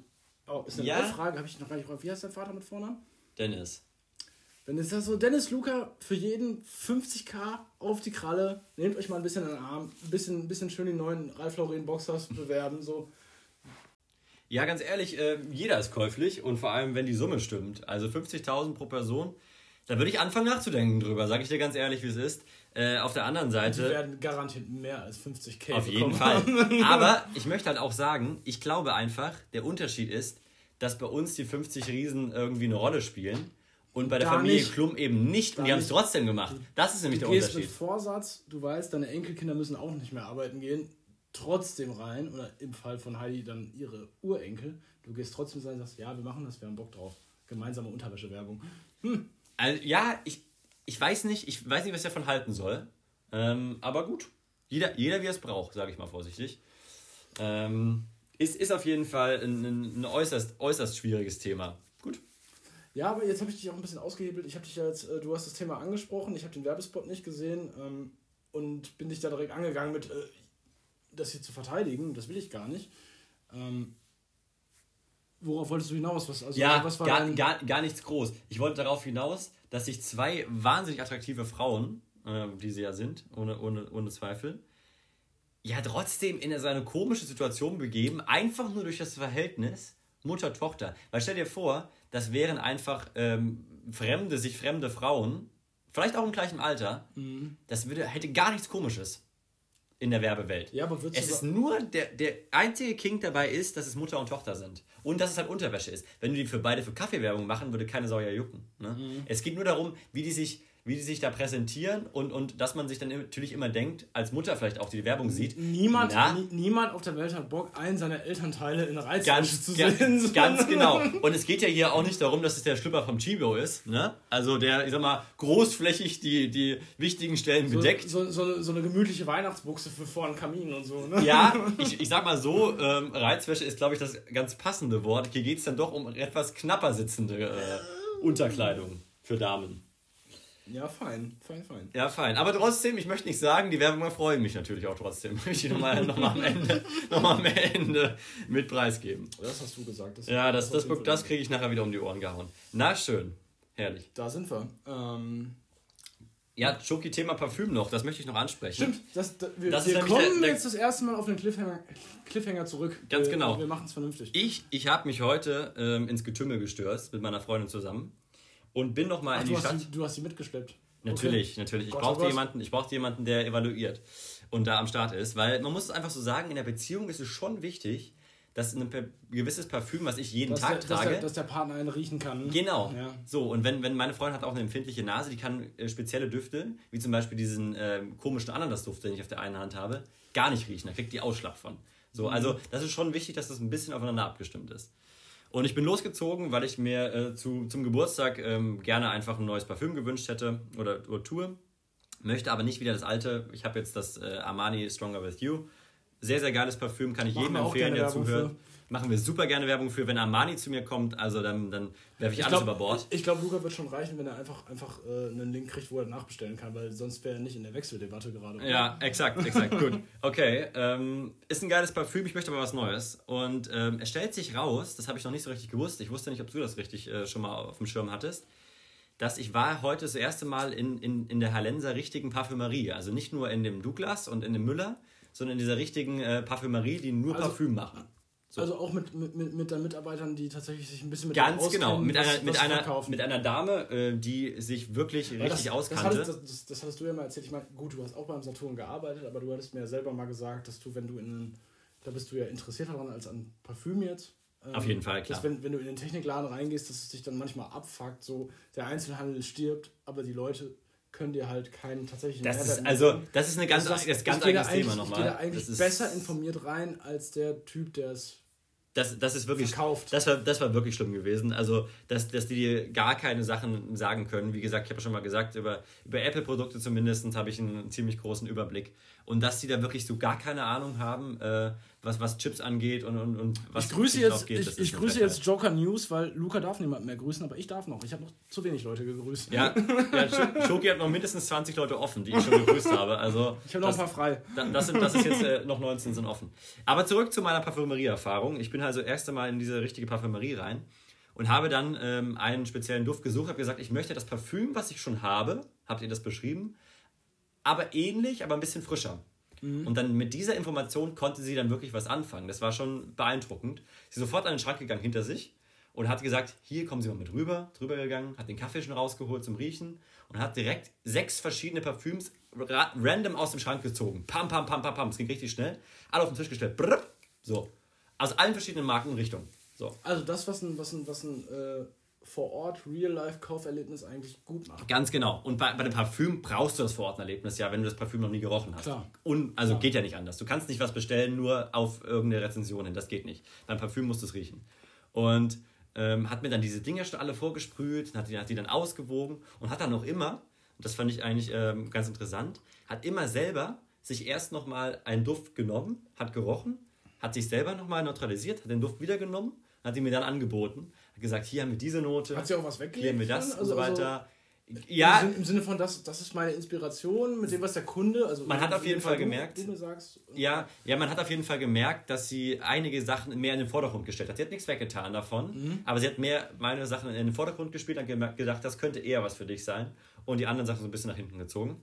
Oh, ist eine ja. Frage, habe ich noch gar nicht. Wie heißt dein Vater mit Vornamen? Dennis. Wenn es das so, Dennis Luca, für jeden 50k auf die Kralle, nehmt euch mal ein bisschen in den Arm, ein bisschen, ein bisschen schön die neuen Ralf Lauren Boxers bewerben, so. Ja, ganz ehrlich, äh, jeder ist käuflich und vor allem, wenn die Summe stimmt. Also 50.000 pro Person, da würde ich anfangen nachzudenken drüber, sage ich dir ganz ehrlich, wie es ist. Äh, auf der anderen Seite. Die werden garantiert mehr als 50k. Auf jeden Fall. Aber ich möchte halt auch sagen, ich glaube einfach, der Unterschied ist, dass bei uns die 50 Riesen irgendwie eine Rolle spielen und bei der Familie nicht. Klum eben nicht und die haben es trotzdem gemacht. Das ist nämlich du der Unterschied. Du gehst mit Vorsatz, du weißt, deine Enkelkinder müssen auch nicht mehr arbeiten gehen trotzdem rein, oder im Fall von Heidi dann ihre Urenkel, du gehst trotzdem sein und sagst, ja, wir machen das, wir haben Bock drauf. Gemeinsame Unterwäschewerbung. Hm. Also, ja, ich, ich weiß nicht, ich weiß nicht, was ich davon halten soll. Ähm, aber gut. Jeder, jeder wie er es braucht, sage ich mal vorsichtig. Ähm, ist, ist auf jeden Fall ein, ein, ein äußerst, äußerst schwieriges Thema. Gut. Ja, aber jetzt habe ich dich auch ein bisschen ausgehebelt. Ich habe dich ja jetzt, äh, du hast das Thema angesprochen, ich habe den Werbespot nicht gesehen ähm, und bin dich da direkt angegangen mit, äh, das hier zu verteidigen, das will ich gar nicht. Ähm, worauf wolltest du hinaus? Was, also, ja, was war gar, gar, gar nichts groß. Ich wollte darauf hinaus, dass sich zwei wahnsinnig attraktive Frauen, äh, die sie ja sind, ohne, ohne, ohne Zweifel, ja trotzdem in so eine komische Situation begeben, einfach nur durch das Verhältnis Mutter-Tochter. Weil stell dir vor, das wären einfach ähm, fremde, sich fremde Frauen, vielleicht auch im gleichen Alter, mhm. das würde, hätte gar nichts Komisches in der Werbewelt. Ja, aber es ist nur der, der einzige King dabei ist, dass es Mutter und Tochter sind. Und dass es halt Unterwäsche ist. Wenn du die für beide für Kaffeewerbung machen, würde keine Sau ja jucken. Ne? Mhm. Es geht nur darum, wie die sich, wie die sich da präsentieren und, und dass man sich dann natürlich immer denkt, als Mutter vielleicht auch die Werbung sieht. Niemand, nie, niemand auf der Welt hat Bock, einen seiner Elternteile in Reizwäsche zu ganz, sehen. Ganz genau. Und es geht ja hier auch nicht darum, dass es der Schlüpper vom Chibo ist. Ne? Also der, ich sag mal, großflächig die, die wichtigen Stellen so, bedeckt. So, so, so, eine gemütliche Weihnachtsbuchse für vor dem Kamin und so. Ne? Ja, ich, ich sag mal so, ähm, Reizwäsche ist, glaube ich, das ganz passende Wort. Hier geht es dann doch um etwas knapper sitzende äh, Unterkleidung für Damen. Ja, fein, fein, fein. Ja, fein. Aber trotzdem, ich möchte nicht sagen, die Werbung freuen mich natürlich auch trotzdem. Möchte ich nochmal noch mal am, Ende, noch mal am Ende mit preisgeben. Das hast du gesagt. Das ja, das, das, das, das kriege ich nachher wieder um die Ohren gehauen. Na, schön. Herrlich. Da sind wir. Ähm ja, Schoki, Thema Parfüm noch, das möchte ich noch ansprechen. Stimmt, das, das wir, das wir kommen der, der, jetzt das erste Mal auf den Cliffhanger, Cliffhanger zurück. Ganz wir, genau. Wir machen es vernünftig. Ich, ich habe mich heute ähm, ins Getümmel gestürzt mit meiner Freundin zusammen und bin noch mal Ach, in die du Stadt. Die, du hast sie mitgeschleppt. Natürlich, okay. natürlich. Ich oh brauchte jemanden, ich brauchte jemanden, der evaluiert und da am Start ist, weil man muss es einfach so sagen, in der Beziehung ist es schon wichtig, dass ein gewisses Parfüm, was ich jeden dass Tag der, trage. Dass der, dass der, Partner einen riechen kann. Genau. Ja. So, und wenn, wenn meine Freundin hat auch eine empfindliche Nase, die kann äh, spezielle Düfte, wie zum Beispiel diesen äh, komischen Ananasduft, den ich auf der einen Hand habe, gar nicht riechen. Da kriegt die Ausschlag von. So, mhm. also das ist schon wichtig, dass das ein bisschen aufeinander abgestimmt ist. Und ich bin losgezogen, weil ich mir äh, zu, zum Geburtstag ähm, gerne einfach ein neues Parfüm gewünscht hätte oder, oder tue. Möchte aber nicht wieder das alte. Ich habe jetzt das äh, Armani Stronger With You. Sehr, sehr geiles Parfüm, kann ich Machen jedem empfehlen, der zuhört. Machen wir super gerne Werbung für. Wenn Armani zu mir kommt, also dann, dann werfe ich, ich, alles glaub, über Bord. Ich, ich glaube, Luca wird schon reichen, wenn er einfach, einfach äh, einen Link kriegt, wo er nachbestellen kann, weil sonst wäre er nicht in der Wechseldebatte gerade. Ja, exakt, exakt. Gut. Okay. Ähm, ist ein geiles Parfüm, ich möchte aber was Neues. Und ähm, es stellt sich raus, das habe ich noch nicht so richtig gewusst, ich wusste nicht, ob du das richtig äh, schon mal auf dem Schirm hattest dass ich war heute das erste Mal in, in, in der Hallenser richtigen Parfümerie. Also nicht nur in dem Douglas und in dem Müller, sondern in dieser richtigen äh, Parfümerie, die nur also, Parfüm machen. So. Also auch mit, mit, mit, mit Mitarbeitern, die tatsächlich sich ein bisschen mit Ganz genau, mit einer, mit, einer, mit einer Dame, äh, die sich wirklich Weil richtig das, auskannte. Das hattest, das, das, hattest du ja mal erzählt. Ich meine, gut, du hast auch beim Saturn gearbeitet, aber du hattest mir ja selber mal gesagt, dass du, wenn du in da bist du ja interessierter daran als an Parfüm jetzt. Ähm, Auf jeden Fall, klar. Dass wenn, wenn du in den Technikladen reingehst, dass es dich dann manchmal abfuckt, so der Einzelhandel stirbt, aber die Leute können dir halt keinen tatsächlichen das ist, Also, das ist eine ganz, das, das ganz eigenes Thema nochmal. Ich gehe da eigentlich besser informiert rein als der Typ, der es das, das ist wirklich. Verkauft. Das war, das war wirklich schlimm gewesen. Also, dass, dass die dir gar keine Sachen sagen können. Wie gesagt, ich habe schon mal gesagt, über, über Apple-Produkte zumindest habe ich einen ziemlich großen Überblick. Und dass die da wirklich so gar keine Ahnung haben, äh, was, was Chips angeht und, und, und was ich grüße jetzt, geht, ich, ich grüße jetzt Joker News, weil Luca darf niemand mehr grüßen, aber ich darf noch. Ich habe noch zu wenig Leute gegrüßt. Ja, ja Schoki hat noch mindestens 20 Leute offen, die ich schon gegrüßt habe. Also ich habe noch ein paar frei. Das, sind, das ist jetzt äh, noch 19 sind offen. Aber zurück zu meiner Parfümerie-Erfahrung. Ich bin also erst einmal in diese richtige Parfümerie rein und habe dann ähm, einen speziellen Duft gesucht, habe gesagt, ich möchte das Parfüm, was ich schon habe, habt ihr das beschrieben, aber ähnlich, aber ein bisschen frischer. Mhm. Und dann mit dieser Information konnte sie dann wirklich was anfangen. Das war schon beeindruckend. Sie ist sofort an den Schrank gegangen hinter sich und hat gesagt, hier kommen Sie mal mit rüber, drüber gegangen, hat den Kaffee schon rausgeholt zum Riechen und hat direkt sechs verschiedene Parfüms random aus dem Schrank gezogen. Pam, pam, pam, pam, pam. Es ging richtig schnell. Alle auf den Tisch gestellt. Brrr. So. Aus allen verschiedenen Marken und Richtungen. So. Also das, was ein, was ein, was ein äh, vor Ort Real-Life-Kauferlebnis eigentlich gut macht. Ganz genau. Und bei, bei dem Parfüm brauchst du das Vor-Ort-Erlebnis ja, wenn du das Parfüm noch nie gerochen hast. Klar. Und, also Klar. geht ja nicht anders. Du kannst nicht was bestellen, nur auf irgendeine Rezension hin. Das geht nicht. Beim Parfüm musst du es riechen. Und ähm, hat mir dann diese Dinger schon alle vorgesprüht, hat die, hat die dann ausgewogen und hat dann noch immer, das fand ich eigentlich ähm, ganz interessant, hat immer selber sich erst nochmal einen Duft genommen, hat gerochen, hat sich selber nochmal neutralisiert, hat den Duft wieder genommen, hat ihn mir dann angeboten gesagt, hier haben wir diese Note. Hat sie auch was weggelegt? Hier haben wir das also, und so weiter. Also ja. Im Sinne von, das, das ist meine Inspiration mit dem, was der Kunde. Also man hat auf jeden Fall, Fall gemerkt. Du, sagst, ja, ja, man hat auf jeden Fall gemerkt, dass sie einige Sachen mehr in den Vordergrund gestellt hat. Sie hat nichts weggetan davon, mhm. aber sie hat mehr meine Sachen in den Vordergrund gespielt und gedacht, das könnte eher was für dich sein. Und die anderen Sachen so ein bisschen nach hinten gezogen.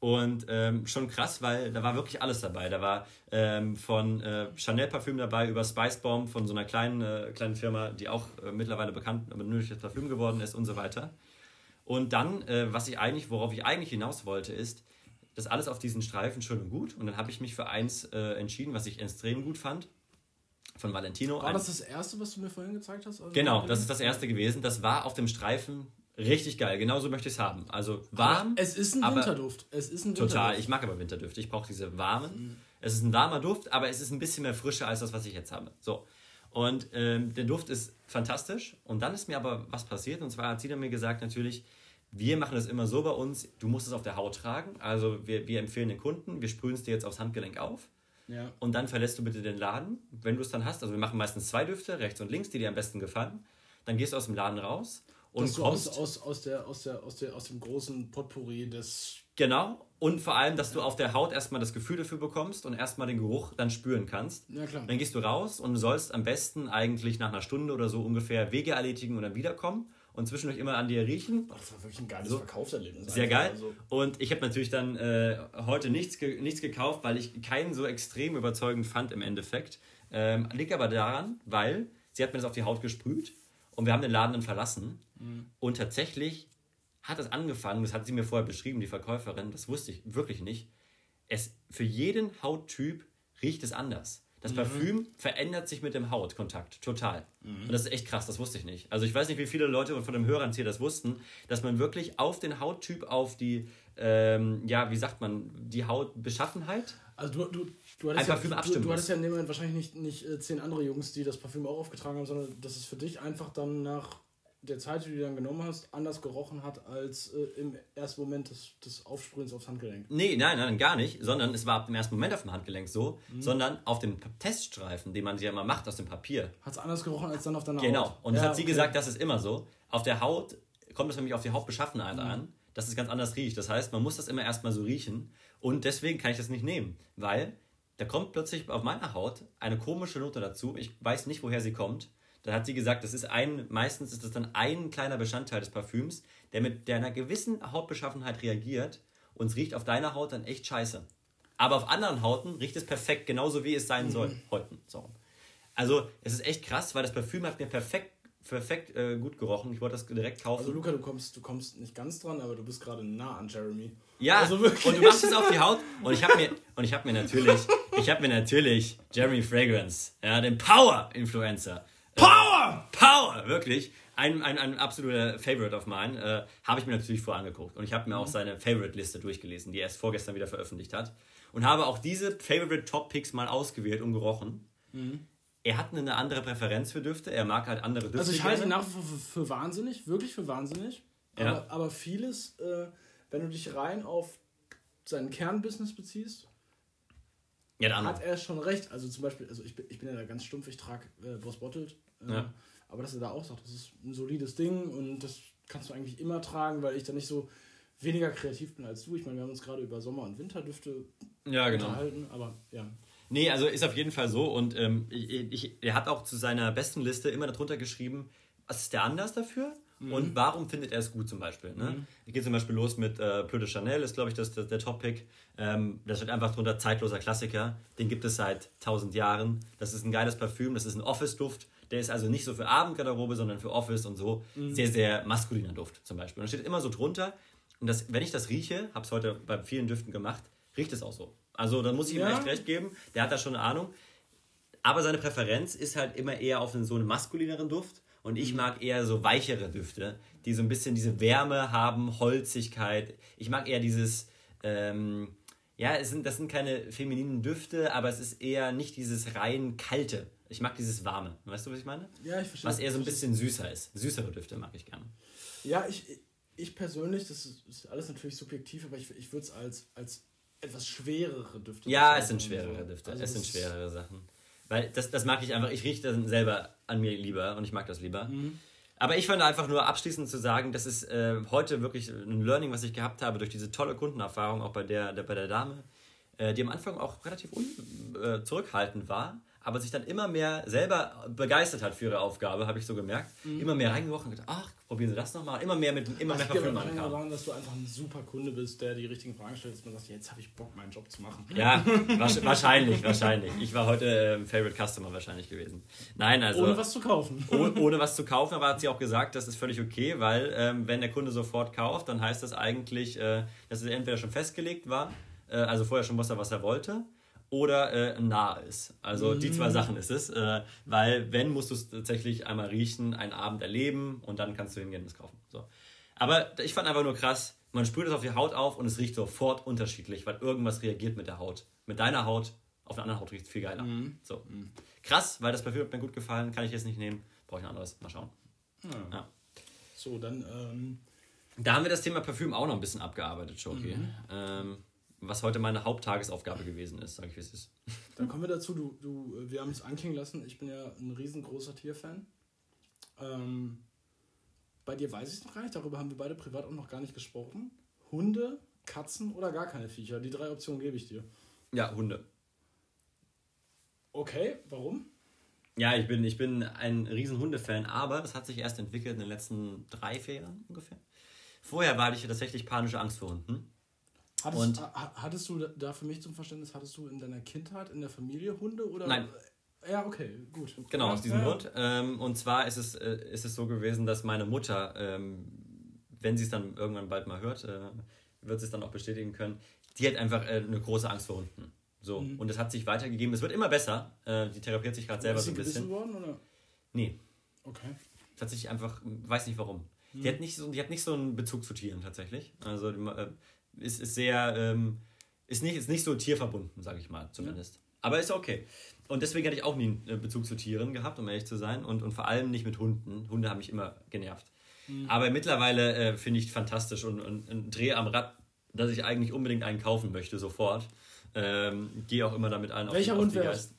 Und ähm, schon krass, weil da war wirklich alles dabei. Da war ähm, von äh, Chanel Parfüm dabei über Spice Bomb von so einer kleinen, äh, kleinen Firma, die auch äh, mittlerweile bekannt mit nötiges Parfüm geworden ist und so weiter. Und dann, äh, was ich eigentlich, worauf ich eigentlich hinaus wollte, ist, das alles auf diesen Streifen schön und gut. Und dann habe ich mich für eins äh, entschieden, was ich extrem gut fand. Von Valentino. War das das erste, was du mir vorhin gezeigt hast? Also genau, das ist das erste gewesen. Das war auf dem Streifen Richtig geil, genauso möchte ich es haben. Also warm. Aber es ist ein Winterduft. Es ist ein Winterduft. Total, ich mag aber Winterdüfte. Ich brauche diese warmen. Mhm. Es ist ein warmer Duft, aber es ist ein bisschen mehr frischer als das, was ich jetzt habe. So. Und ähm, der Duft ist fantastisch. Und dann ist mir aber was passiert. Und zwar hat sie dann mir gesagt, natürlich, wir machen das immer so bei uns, du musst es auf der Haut tragen. Also wir, wir empfehlen den Kunden, wir sprühen es dir jetzt aufs Handgelenk auf. Ja. Und dann verlässt du bitte den Laden, wenn du es dann hast. Also wir machen meistens zwei Düfte, rechts und links, die dir am besten gefallen. Dann gehst du aus dem Laden raus und kommst aus, aus, aus, der, aus, der, aus, der, aus dem großen Potpourri des. Genau. Und vor allem, dass du auf der Haut erstmal das Gefühl dafür bekommst und erstmal den Geruch dann spüren kannst. Ja, klar. Dann gehst du raus und sollst am besten eigentlich nach einer Stunde oder so ungefähr Wege erledigen und dann wiederkommen und zwischendurch immer an dir riechen. Das war wirklich ein geiles so. Verkaufserlebnis. Sehr geil. Also. Und ich habe natürlich dann äh, heute nichts, ge nichts gekauft, weil ich keinen so extrem überzeugend fand im Endeffekt. Ähm, liegt aber daran, weil sie hat mir das auf die Haut gesprüht und wir haben den Laden dann verlassen. Mhm. Und tatsächlich hat es angefangen, das hat sie mir vorher beschrieben, die Verkäuferin, das wusste ich wirklich nicht. Es, für jeden Hauttyp riecht es anders. Das mhm. Parfüm verändert sich mit dem Hautkontakt total. Mhm. Und das ist echt krass, das wusste ich nicht. Also ich weiß nicht, wie viele Leute von dem Hörern hier das wussten, dass man wirklich auf den Hauttyp, auf die, ähm, ja, wie sagt man, die Hautbeschaffenheit. Also du, du, du, hattest, ja, du, du hattest ja in dem Moment wahrscheinlich nicht, nicht äh, zehn andere Jungs, die das Parfüm auch aufgetragen haben, sondern das ist für dich einfach dann nach der Zeit, die du dann genommen hast, anders gerochen hat als äh, im ersten Moment des, des Aufsprühens aufs Handgelenk. Nee, nein, nein, gar nicht, sondern es war ab dem ersten Moment auf dem Handgelenk so, mhm. sondern auf dem Teststreifen, den man sich ja immer macht aus dem Papier. Hat es anders gerochen als dann auf deiner genau. Haut. Genau, und ja, das hat sie okay. gesagt, das ist immer so. Auf der Haut kommt es nämlich auf die Hautbeschaffenheit mhm. an, dass es ganz anders riecht. Das heißt, man muss das immer erstmal so riechen und deswegen kann ich das nicht nehmen, weil da kommt plötzlich auf meiner Haut eine komische Note dazu. Ich weiß nicht, woher sie kommt dann hat sie gesagt, das ist ein, meistens ist das dann ein kleiner Bestandteil des Parfüms, der mit der einer gewissen Hautbeschaffenheit reagiert und es riecht auf deiner Haut dann echt scheiße. Aber auf anderen Hauten riecht es perfekt, genauso wie es sein mhm. soll. Häuten. So. Also, es ist echt krass, weil das Parfüm hat mir perfekt, perfekt äh, gut gerochen. Ich wollte das direkt kaufen. Also, Luca, du kommst, du kommst nicht ganz dran, aber du bist gerade nah an Jeremy. Ja, also und du machst es auf die Haut. Und ich habe mir, und ich habe mir natürlich, ich habe mir natürlich Jeremy Fragrance, ja, den Power-Influencer, Power! Power! Wirklich. Ein, ein, ein absoluter Favorite of mine. Äh, habe ich mir natürlich vorher angeguckt. Und ich habe mir mhm. auch seine Favorite-Liste durchgelesen, die er erst vorgestern wieder veröffentlicht hat. Und habe auch diese Favorite Top Picks mal ausgewählt und gerochen. Mhm. Er hat eine andere Präferenz für Düfte. Er mag halt andere Düfte. Also ich halte ihn nach wie vor für, für, wahnsinnig, wirklich für wahnsinnig. Ja. Aber, aber vieles, äh, wenn du dich rein auf sein Kernbusiness beziehst, ja, dann hat er schon recht. Also zum Beispiel, also ich bin, ich bin ja da ganz stumpf, ich trage äh, Boss Bottled. Äh, ja. Aber dass er da auch sagt, das ist ein solides Ding und das kannst du eigentlich immer tragen, weil ich da nicht so weniger kreativ bin als du. Ich meine, wir haben uns gerade über Sommer- und Winterdüfte ja, genau. unterhalten, aber ja. Nee, also ist auf jeden Fall so und ähm, ich, ich, er hat auch zu seiner besten Liste immer darunter geschrieben, was ist der Anlass dafür? Mhm. Und warum findet er es gut zum Beispiel? Ne? Mhm. Geht zum Beispiel los mit äh, Peu de Chanel, ist glaube ich das, das, der Top-Pick. Ähm, da steht einfach drunter zeitloser Klassiker. Den gibt es seit tausend Jahren. Das ist ein geiles Parfüm, das ist ein Office-Duft. Der ist also nicht so für Abendgarderobe, sondern für Office und so. Mhm. Sehr, sehr maskuliner Duft zum Beispiel. Und da steht immer so drunter. Und das, wenn ich das rieche, habe es heute bei vielen Düften gemacht, riecht es auch so. Also da muss ich ihm ja. echt recht geben. Der hat da schon eine Ahnung. Aber seine Präferenz ist halt immer eher auf einen, so einen maskulineren Duft. Und ich mhm. mag eher so weichere Düfte, die so ein bisschen diese Wärme haben, Holzigkeit. Ich mag eher dieses, ähm, ja, es sind, das sind keine femininen Düfte, aber es ist eher nicht dieses rein kalte. Ich mag dieses warme. Weißt du, was ich meine? Ja, ich verstehe. Was eher so ein bisschen süßer ist. Süßere Düfte mag ich gerne. Ja, ich, ich persönlich, das ist alles natürlich subjektiv, aber ich, ich würde es als, als etwas schwerere Düfte. Ja, es sind schwerere Düfte. Also es sind schwerere Sachen. Weil das, das mag ich einfach. Ich rieche das selber an mir lieber und ich mag das lieber. Mhm. Aber ich fand einfach nur abschließend zu sagen, das ist äh, heute wirklich ein Learning, was ich gehabt habe durch diese tolle Kundenerfahrung, auch bei der, der bei der Dame, äh, die am Anfang auch relativ un, äh, zurückhaltend war aber sich dann immer mehr selber begeistert hat für ihre Aufgabe, habe ich so gemerkt. Mhm. Immer mehr reingerochen und gedacht, ach, probieren Sie das nochmal. Immer mehr mit immer mehr Parfüm ankam. sagen, dass du einfach ein super Kunde bist, der die richtigen Fragen stellt, dass man sagt, jetzt habe ich Bock, meinen Job zu machen. Ja, wahrscheinlich, wahrscheinlich. Ich war heute äh, Favorite Customer wahrscheinlich gewesen. Nein, also... Ohne was zu kaufen. Ohne, ohne was zu kaufen, aber hat sie auch gesagt, das ist völlig okay, weil ähm, wenn der Kunde sofort kauft, dann heißt das eigentlich, äh, dass es entweder schon festgelegt war, äh, also vorher schon wusste, was er wollte, oder äh, nah ist. Also mhm. die zwei mm. Sachen ist es. Äh, weil wenn, musst du es tatsächlich einmal riechen, einen Abend erleben und dann kannst du hingehen und es kaufen. So. Aber ich fand einfach nur krass, man sprüht es auf die Haut auf und es riecht sofort unterschiedlich, weil irgendwas reagiert mit der Haut. Mit deiner Haut, auf der anderen Haut riecht es viel geiler. Mhm. So. Krass, weil das Parfüm hat mir gut gefallen, kann ich jetzt nicht nehmen, brauche ich ein anderes. Mal schauen. Ja. So, dann, ähm, Da haben wir das Thema Parfüm auch noch ein bisschen abgearbeitet, Shoki. Mhm. Ähm, was heute meine Haupttagesaufgabe gewesen ist, sage ich, wie es ist. dann kommen wir dazu, du, du, äh, wir haben es anklingen lassen, ich bin ja ein riesengroßer Tierfan. Ähm, bei dir weiß ich es noch gar nicht, darüber haben wir beide privat auch noch gar nicht gesprochen. Hunde, Katzen oder gar keine Viecher? Die drei Optionen gebe ich dir. Ja, Hunde. Okay, warum? Ja, ich bin, ich bin ein riesen Hundefan, aber das hat sich erst entwickelt in den letzten drei, vier Jahren ungefähr. Vorher war ich tatsächlich panische Angst vor Hunden. Hattest, Und- ha- hattest du da für mich zum Verständnis, hattest du in deiner Kindheit, in der Familie Hunde oder? Nein. Ja, okay, gut. Genau, ja, aus diesem ja. Grund. Ähm, und zwar ist es, äh, ist es so gewesen, dass meine Mutter, ähm, wenn sie es dann irgendwann bald mal hört, äh, wird sie es dann auch bestätigen können, die hat einfach äh, eine große Angst vor Hunden. So, Mhm. und das hat sich weitergegeben. Es wird immer besser. Äh, die therapiert sich gerade selber so ein bisschen. worden oder? Nee, Okay. tatsächlich einfach, weiß nicht warum. Mhm. Die, hat nicht so, die hat nicht so einen Bezug zu Tieren tatsächlich. Also äh, ist, ist sehr, ähm, ist, nicht, ist nicht so tierverbunden, sage ich mal zumindest. Aber ist okay. Und deswegen hatte ich auch nie einen äh, Bezug zu Tieren gehabt, um ehrlich zu sein. Und, und vor allem nicht mit Hunden. Hunde haben mich immer genervt. Mhm. Aber mittlerweile äh, finde ich fantastisch und, und, und drehe am Rad, dass ich eigentlich unbedingt einen kaufen möchte, sofort. Ähm, Gehe auch immer damit ein. auf Welcher die, auf Hund wär's?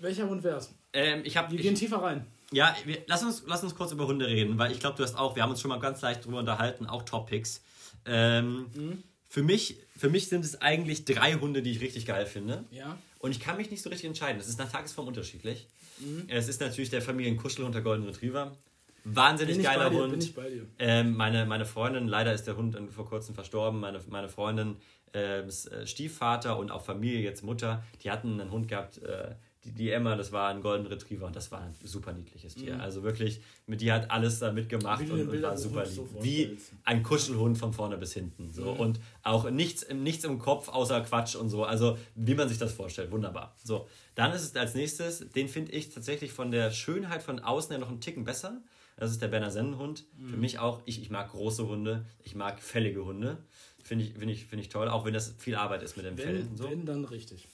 Welcher Hund wär's? Ähm, ich Wir gehen tiefer rein. ja, wir, lass, uns, lass uns kurz über Hunde reden, weil ich glaube, du hast auch, wir haben uns schon mal ganz leicht drüber unterhalten, auch Topics. Ähm, Mhm. für, mich, für mich sind es eigentlich drei Hunde, die ich richtig geil finde. Ja. Und ich kann mich nicht so richtig entscheiden. Es ist nach Tagesform unterschiedlich. Mhm. Es ist natürlich der Familienkuschelhund, der Golden Retriever. Wahnsinnig geiler dir, Hund. bin ich bei dir. Ähm, meine, meine Freundin, leider ist der Hund vor kurzem verstorben, meine, meine Freundin, ähm, äh, Stiefvater und auch Familie, jetzt Mutter, die hatten einen Hund gehabt, äh, die, die Emma, das war ein Golden Retriever und das war ein super niedliches Tier. Also wirklich, mit die hat alles da mitgemacht Wie und, und war so super so lieb. Wie vorstellst. ein Kuschelhund von vorne bis hinten. So. Und auch nichts, im- nichts im Kopf außer Quatsch und so. Also wie man sich das vorstellt. Wunderbar. So. Dann ist es als nächstes, den finde ich tatsächlich von der Schönheit von außen her noch einen Ticken besser. Das ist der Berner Sennenhund. Für mich auch, ich, ich mag große Hunde, ich mag fällige Hunde. Finde ich, find ich, find ich toll, auch wenn das viel Arbeit ist mit dem Fell. Wenn, und So. wenn, dann richtig.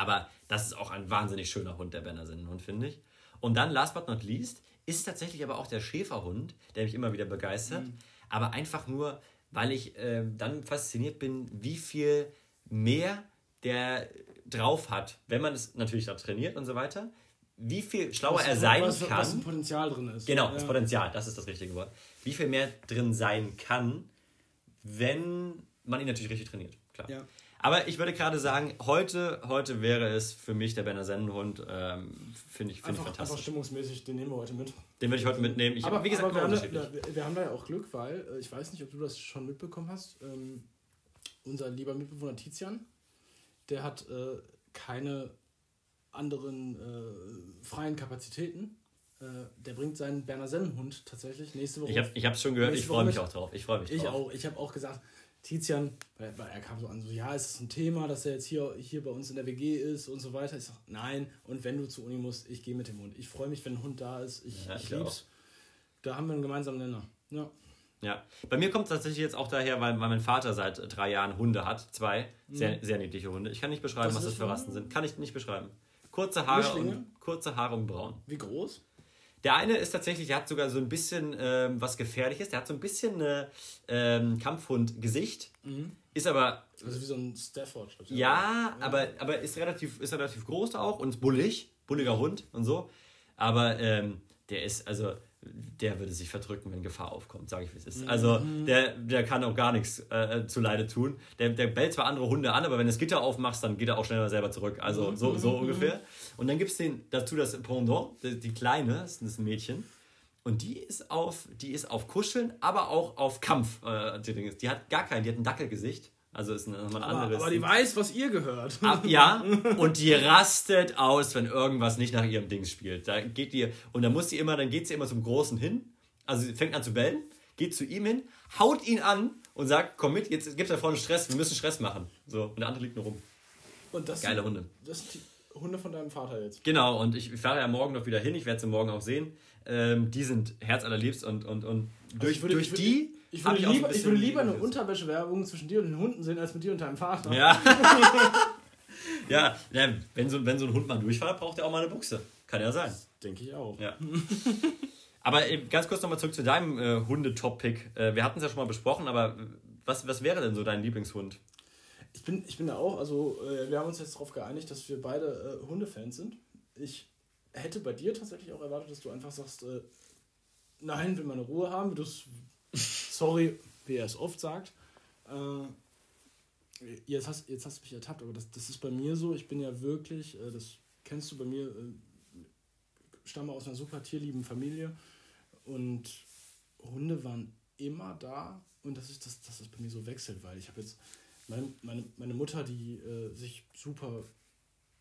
Aber das ist auch ein wahnsinnig schöner Hund, der Berner Sennenhund, finde ich. Und dann, last but not least, ist tatsächlich aber auch der Schäferhund, der mich immer wieder begeistert. Aber einfach nur, weil ich äh, dann fasziniert bin, wie viel mehr der drauf hat, wenn man es natürlich da trainiert und so weiter. Wie viel schlauer er sein was, kann. Was ein Potenzial drin ist. Genau, ja. das Potenzial, das ist das richtige Wort. Wie viel mehr drin sein kann, wenn man ihn natürlich richtig trainiert. Klar. Ja. Aber ich würde gerade sagen, heute, heute wäre es für mich der Berner Sennenhund. Ähm, Finde ich, find ich Einfach, einfach fantastisch. stimmungsmäßig, den nehmen wir heute mit. Den würde ich heute mitnehmen. Ich, aber wie gesagt, aber wir, haben da, wir haben da ja auch Glück, weil äh, ich weiß nicht, ob du das schon mitbekommen hast. Ähm, unser lieber Mitbewohner Tizian, der hat äh, keine anderen äh, freien Kapazitäten. Äh, der bringt seinen Berner Sennenhund tatsächlich nächste Woche. Ich habe ich hab's schon gehört, ich freue mich auch drauf. Ich freue mich Ich drauf. auch. Ich habe auch gesagt, Tizian, weil, weil er kam so an, so, ja, ist es ein Thema, dass er jetzt hier, hier bei uns in der WG ist und so weiter. Ich sage, nein, und wenn du zu Uni musst, ich gehe mit dem Hund. Ich freue mich, wenn ein Hund da ist. Ich, Ja, ich lieb's. Da haben wir einen gemeinsamen Nenner. Ja. Ja. Bei mir kommt es tatsächlich jetzt auch daher, weil, weil mein Vater seit drei Jahren Hunde hat. Zwei sehr, sehr niedliche Hunde. Ich kann nicht beschreiben, Was was das das für für Rassen sind. Kann ich nicht beschreiben. Kurze Haare, Mischlinge? und, kurze Haare und braun. Wie groß? Der eine ist tatsächlich, der hat sogar so ein bisschen ähm, was Gefährliches. Der hat so ein bisschen äh, ähm, Kampfhund-Gesicht. Ist aber, Also wie so ein Stafford. ja, aber, aber ist, relativ, ist relativ groß auch und ist bullig. Bulliger Hund und so. Aber ähm, der ist, also, der würde sich verdrücken, wenn Gefahr aufkommt, sage ich, wie es ist. Also, der, der kann auch gar nichts äh, zu Leide tun. Der, der bellt zwar andere Hunde an, aber wenn du das Gitter aufmachst, dann geht er auch schneller selber zurück. Also, so, so ungefähr. Und dann gibt es dazu das Pendant, die, die Kleine, das ist ein Mädchen. Und die ist auf, die ist auf Kuscheln, aber auch auf Kampf. Äh, die hat gar keinen, die hat ein Dackelgesicht. Also ist nochmal ein anderes. aber die weiß, was ihr gehört. Ab, ja, und die rastet aus, wenn irgendwas nicht nach ihrem Dings spielt. Da geht die, und dann muss sie immer, dann geht sie immer zum Großen hin. Also sie fängt an zu bellen, geht zu ihm hin, haut ihn an und sagt, komm mit, jetzt gibt's da vorne Stress, wir müssen Stress machen. So, und der andere liegt nur rum. Und das Geile Hunde. Das sind die Hunde von deinem Vater jetzt. Genau, und ich fahre ja morgen noch wieder hin, ich werde sie morgen auch sehen. Ähm, die sind herzallerliebst und, und, und durch, ich würde- durch die Ich würde, ein lieber, ich würde lieber eine. Unterwäschewerbung zwischen dir und den Hunden sehen, als mit dir und deinem Vater. Ja. ja, wenn, so, wenn so ein Hund mal durchfällt, braucht er auch mal eine Buchse. Kann ja sein. Denke ich auch. Ja. aber äh, ganz kurz nochmal zurück zu deinem äh, Hunde-Top-Pick. Äh, wir hatten es ja schon mal besprochen, aber was, was wäre denn so dein Lieblingshund? Ich bin, ich bin da auch, also äh, wir haben uns jetzt darauf geeinigt, dass wir beide äh, Hundefans sind. Ich hätte bei dir tatsächlich auch erwartet, dass du einfach sagst, äh, nein, will meine Ruhe haben, du sorry, wie er es oft sagt. Äh, jetzt, hast, jetzt hast du mich ertappt, aber das, das ist bei mir so, ich bin ja wirklich, äh, das kennst du bei mir, äh, stamme aus einer super tierlieben Familie. Und Hunde waren immer da. Und das ist, das, dass das bei mir so wechselt, weil ich habe jetzt meine, meine, meine Mutter, die äh, sich super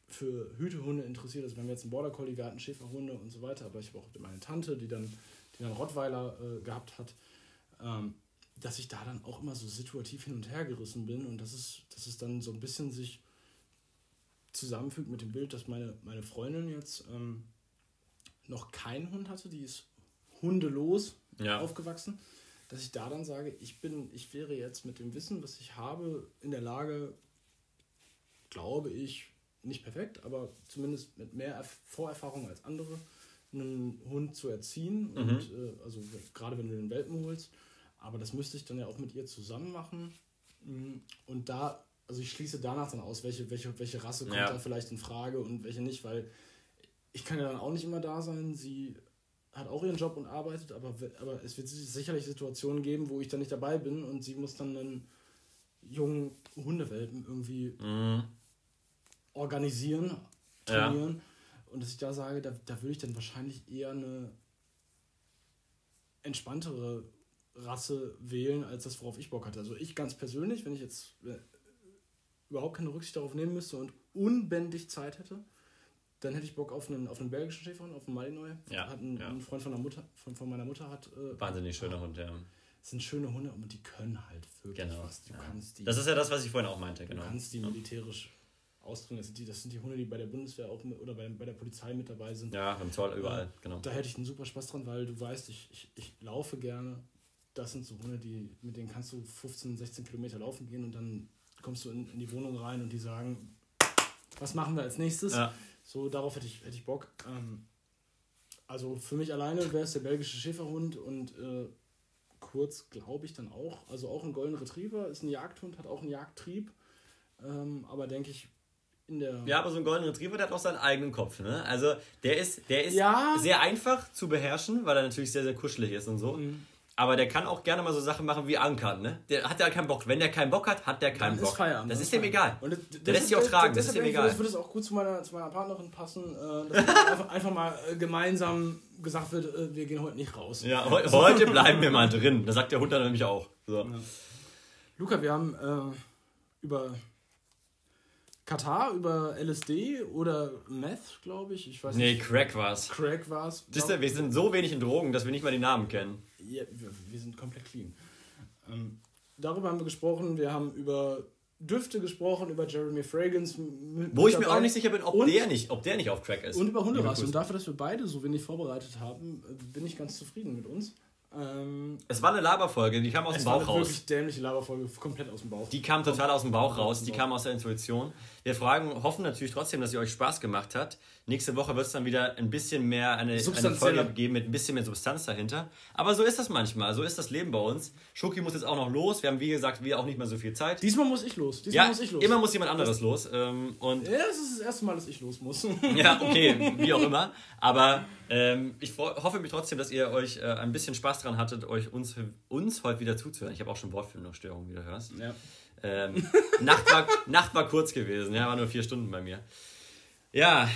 für Hütehunde interessiert. Also wir haben jetzt einen Border Collie, wir hatten Schäferhunde und so weiter, aber ich habe auch meine Tante, die dann, die dann Rottweiler äh, gehabt hat, ähm, dass ich da dann auch immer so situativ hin und her gerissen bin und dass es, dass es dann so ein bisschen sich zusammenfügt mit dem Bild, dass meine, meine Freundin jetzt ähm, noch keinen Hund hatte, die ist hundelos Ja. aufgewachsen, dass ich da dann sage, ich bin, ich wäre jetzt mit dem Wissen, was ich habe, in der Lage, glaube ich, nicht perfekt, aber zumindest mit mehr Erf- Vorerfahrung als andere, einen Hund zu erziehen. Und äh, also gerade wenn du den Welpen holst. Aber das müsste ich dann ja auch mit ihr zusammen machen. Mm, Und da, also ich schließe danach dann aus, welche, welche, welche Rasse kommt Ja. da vielleicht in Frage und welche nicht, weil ich kann ja dann auch nicht immer da sein. Sie hat auch ihren Job und arbeitet, aber, aber es wird sicherlich Situationen geben, wo ich dann nicht dabei bin und sie muss dann einen jungen Hundewelpen irgendwie Mhm. organisieren, Ja. trainieren. Und dass ich da sage, da, da würde ich dann wahrscheinlich eher eine entspanntere Rasse wählen, als das, worauf ich Bock hatte. Also ich ganz persönlich, wenn ich jetzt äh, überhaupt keine Rücksicht darauf nehmen müsste und unbändig Zeit hätte, dann hätte ich Bock auf einen, auf einen belgischen Schäferhund, auf einen Malinois. Ja, Hat ein, ja. ein Freund von, der Mutter, von, von meiner Mutter hat. Äh, Wahnsinnig schöner Hund, ja. das sind schöne Hunde und die können halt wirklich Genau. was. Du Ja. kannst die, Das ist ja das, was ich vorhin auch meinte, du genau. kannst die militärisch austrainieren. Das sind die, das sind die Hunde, die bei der Bundeswehr auch mit, oder bei, bei der Polizei mit dabei sind. Ja, beim Zoll überall, genau. Da hätte ich einen super Spaß dran, weil du weißt, ich, ich, ich laufe gerne. Das sind so Hunde, die, mit denen kannst du 15, 16 Kilometer laufen gehen und dann kommst du in, in die Wohnung rein und die sagen, was machen wir als nächstes? Ja. So, darauf hätte ich, hätte ich Bock. Ähm, also für mich alleine wäre es der belgische Schäferhund und äh, kurz glaube ich dann auch. Also auch ein Golden Retriever ist ein Jagdhund, hat auch einen Jagdtrieb. Ähm, aber denke ich, in der. Ja, aber so ein Golden Retriever, der hat auch seinen eigenen Kopf, ne? Also, der ist, der ist Ja. sehr einfach zu beherrschen, weil er natürlich sehr, sehr kuschelig ist und so. Mhm. Aber der kann auch gerne mal so Sachen machen wie ankern, ne? Der hat ja keinen Bock. Wenn der keinen Bock hat, hat der keinen Dann Bock. ist Feierabend. das ist dem egal. Und das, Der lässt sich auch tragen, das ist deshalb dem egal. Das würde es auch gut zu meiner, zu meiner Partnerin passen, äh, dass einfach, einfach mal äh, gemeinsam gesagt wird, äh, wir gehen heute nicht raus. Ja, heu- heute bleiben wir mal drin. Das sagt der Hund dann nämlich auch. So. Luca, wir haben äh, über Katar, über LSD oder Meth, glaube ich. Ich weiß Nee, nicht. Crack war's. Crack war es. Siehst du, wir sind so wenig in Drogen, dass wir nicht mal die Namen kennen. Ja, wir, wir sind komplett clean. Ähm, darüber haben wir gesprochen. Wir haben über Düfte gesprochen, über Jeremy Fragrance. Wo ich mit mir auch dabei. nicht sicher bin, ob, Und- der nicht, ob der nicht auf Crack ist. Und über Liebe Hunderasse. Grüße. Und dafür, dass wir beide so wenig vorbereitet haben, äh, bin ich ganz zufrieden mit uns. Ähm, Es war eine Laberfolge, die kam aus dem es war Bauch eine raus. wirklich dämliche Laberfolge, komplett aus dem Bauch. Die kam total aus dem Bauch raus, die Bauch. kam aus der Intuition. Wir fragen, hoffen natürlich trotzdem, dass ihr euch Spaß gemacht hat. Nächste Woche wird es dann wieder ein bisschen mehr eine, eine. Folge geben mit ein bisschen mehr Substanz dahinter. Aber so ist das manchmal, so ist das Leben bei uns. Schoki muss jetzt auch noch los. Wir haben, wie gesagt, wir auch nicht mehr so viel Zeit. Diesmal muss ich los. Diesmal Ja, muss ich los. immer muss jemand anderes los. Ähm, und ja, es ist das erste Mal, dass ich los muss. ja, okay, wie auch immer. Aber ähm, ich hoffe mich trotzdem, dass ihr euch äh, ein bisschen Spaß dran hattet, euch uns, uns heute wieder zuzuhören. Ich habe auch schon Wortfindungsstörungen, wie du hörst. ja. Ähm, Nacht, war, Nacht war kurz gewesen, ja, war nur vier Stunden bei mir. Ja,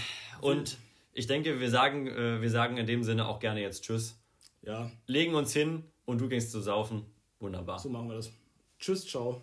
und ich denke, wir sagen, äh, wir sagen in dem Sinne auch gerne jetzt Tschüss. ja, Legen uns hin und du gehst zu saufen. Wunderbar. so machen wir das. Tschüss, ciao.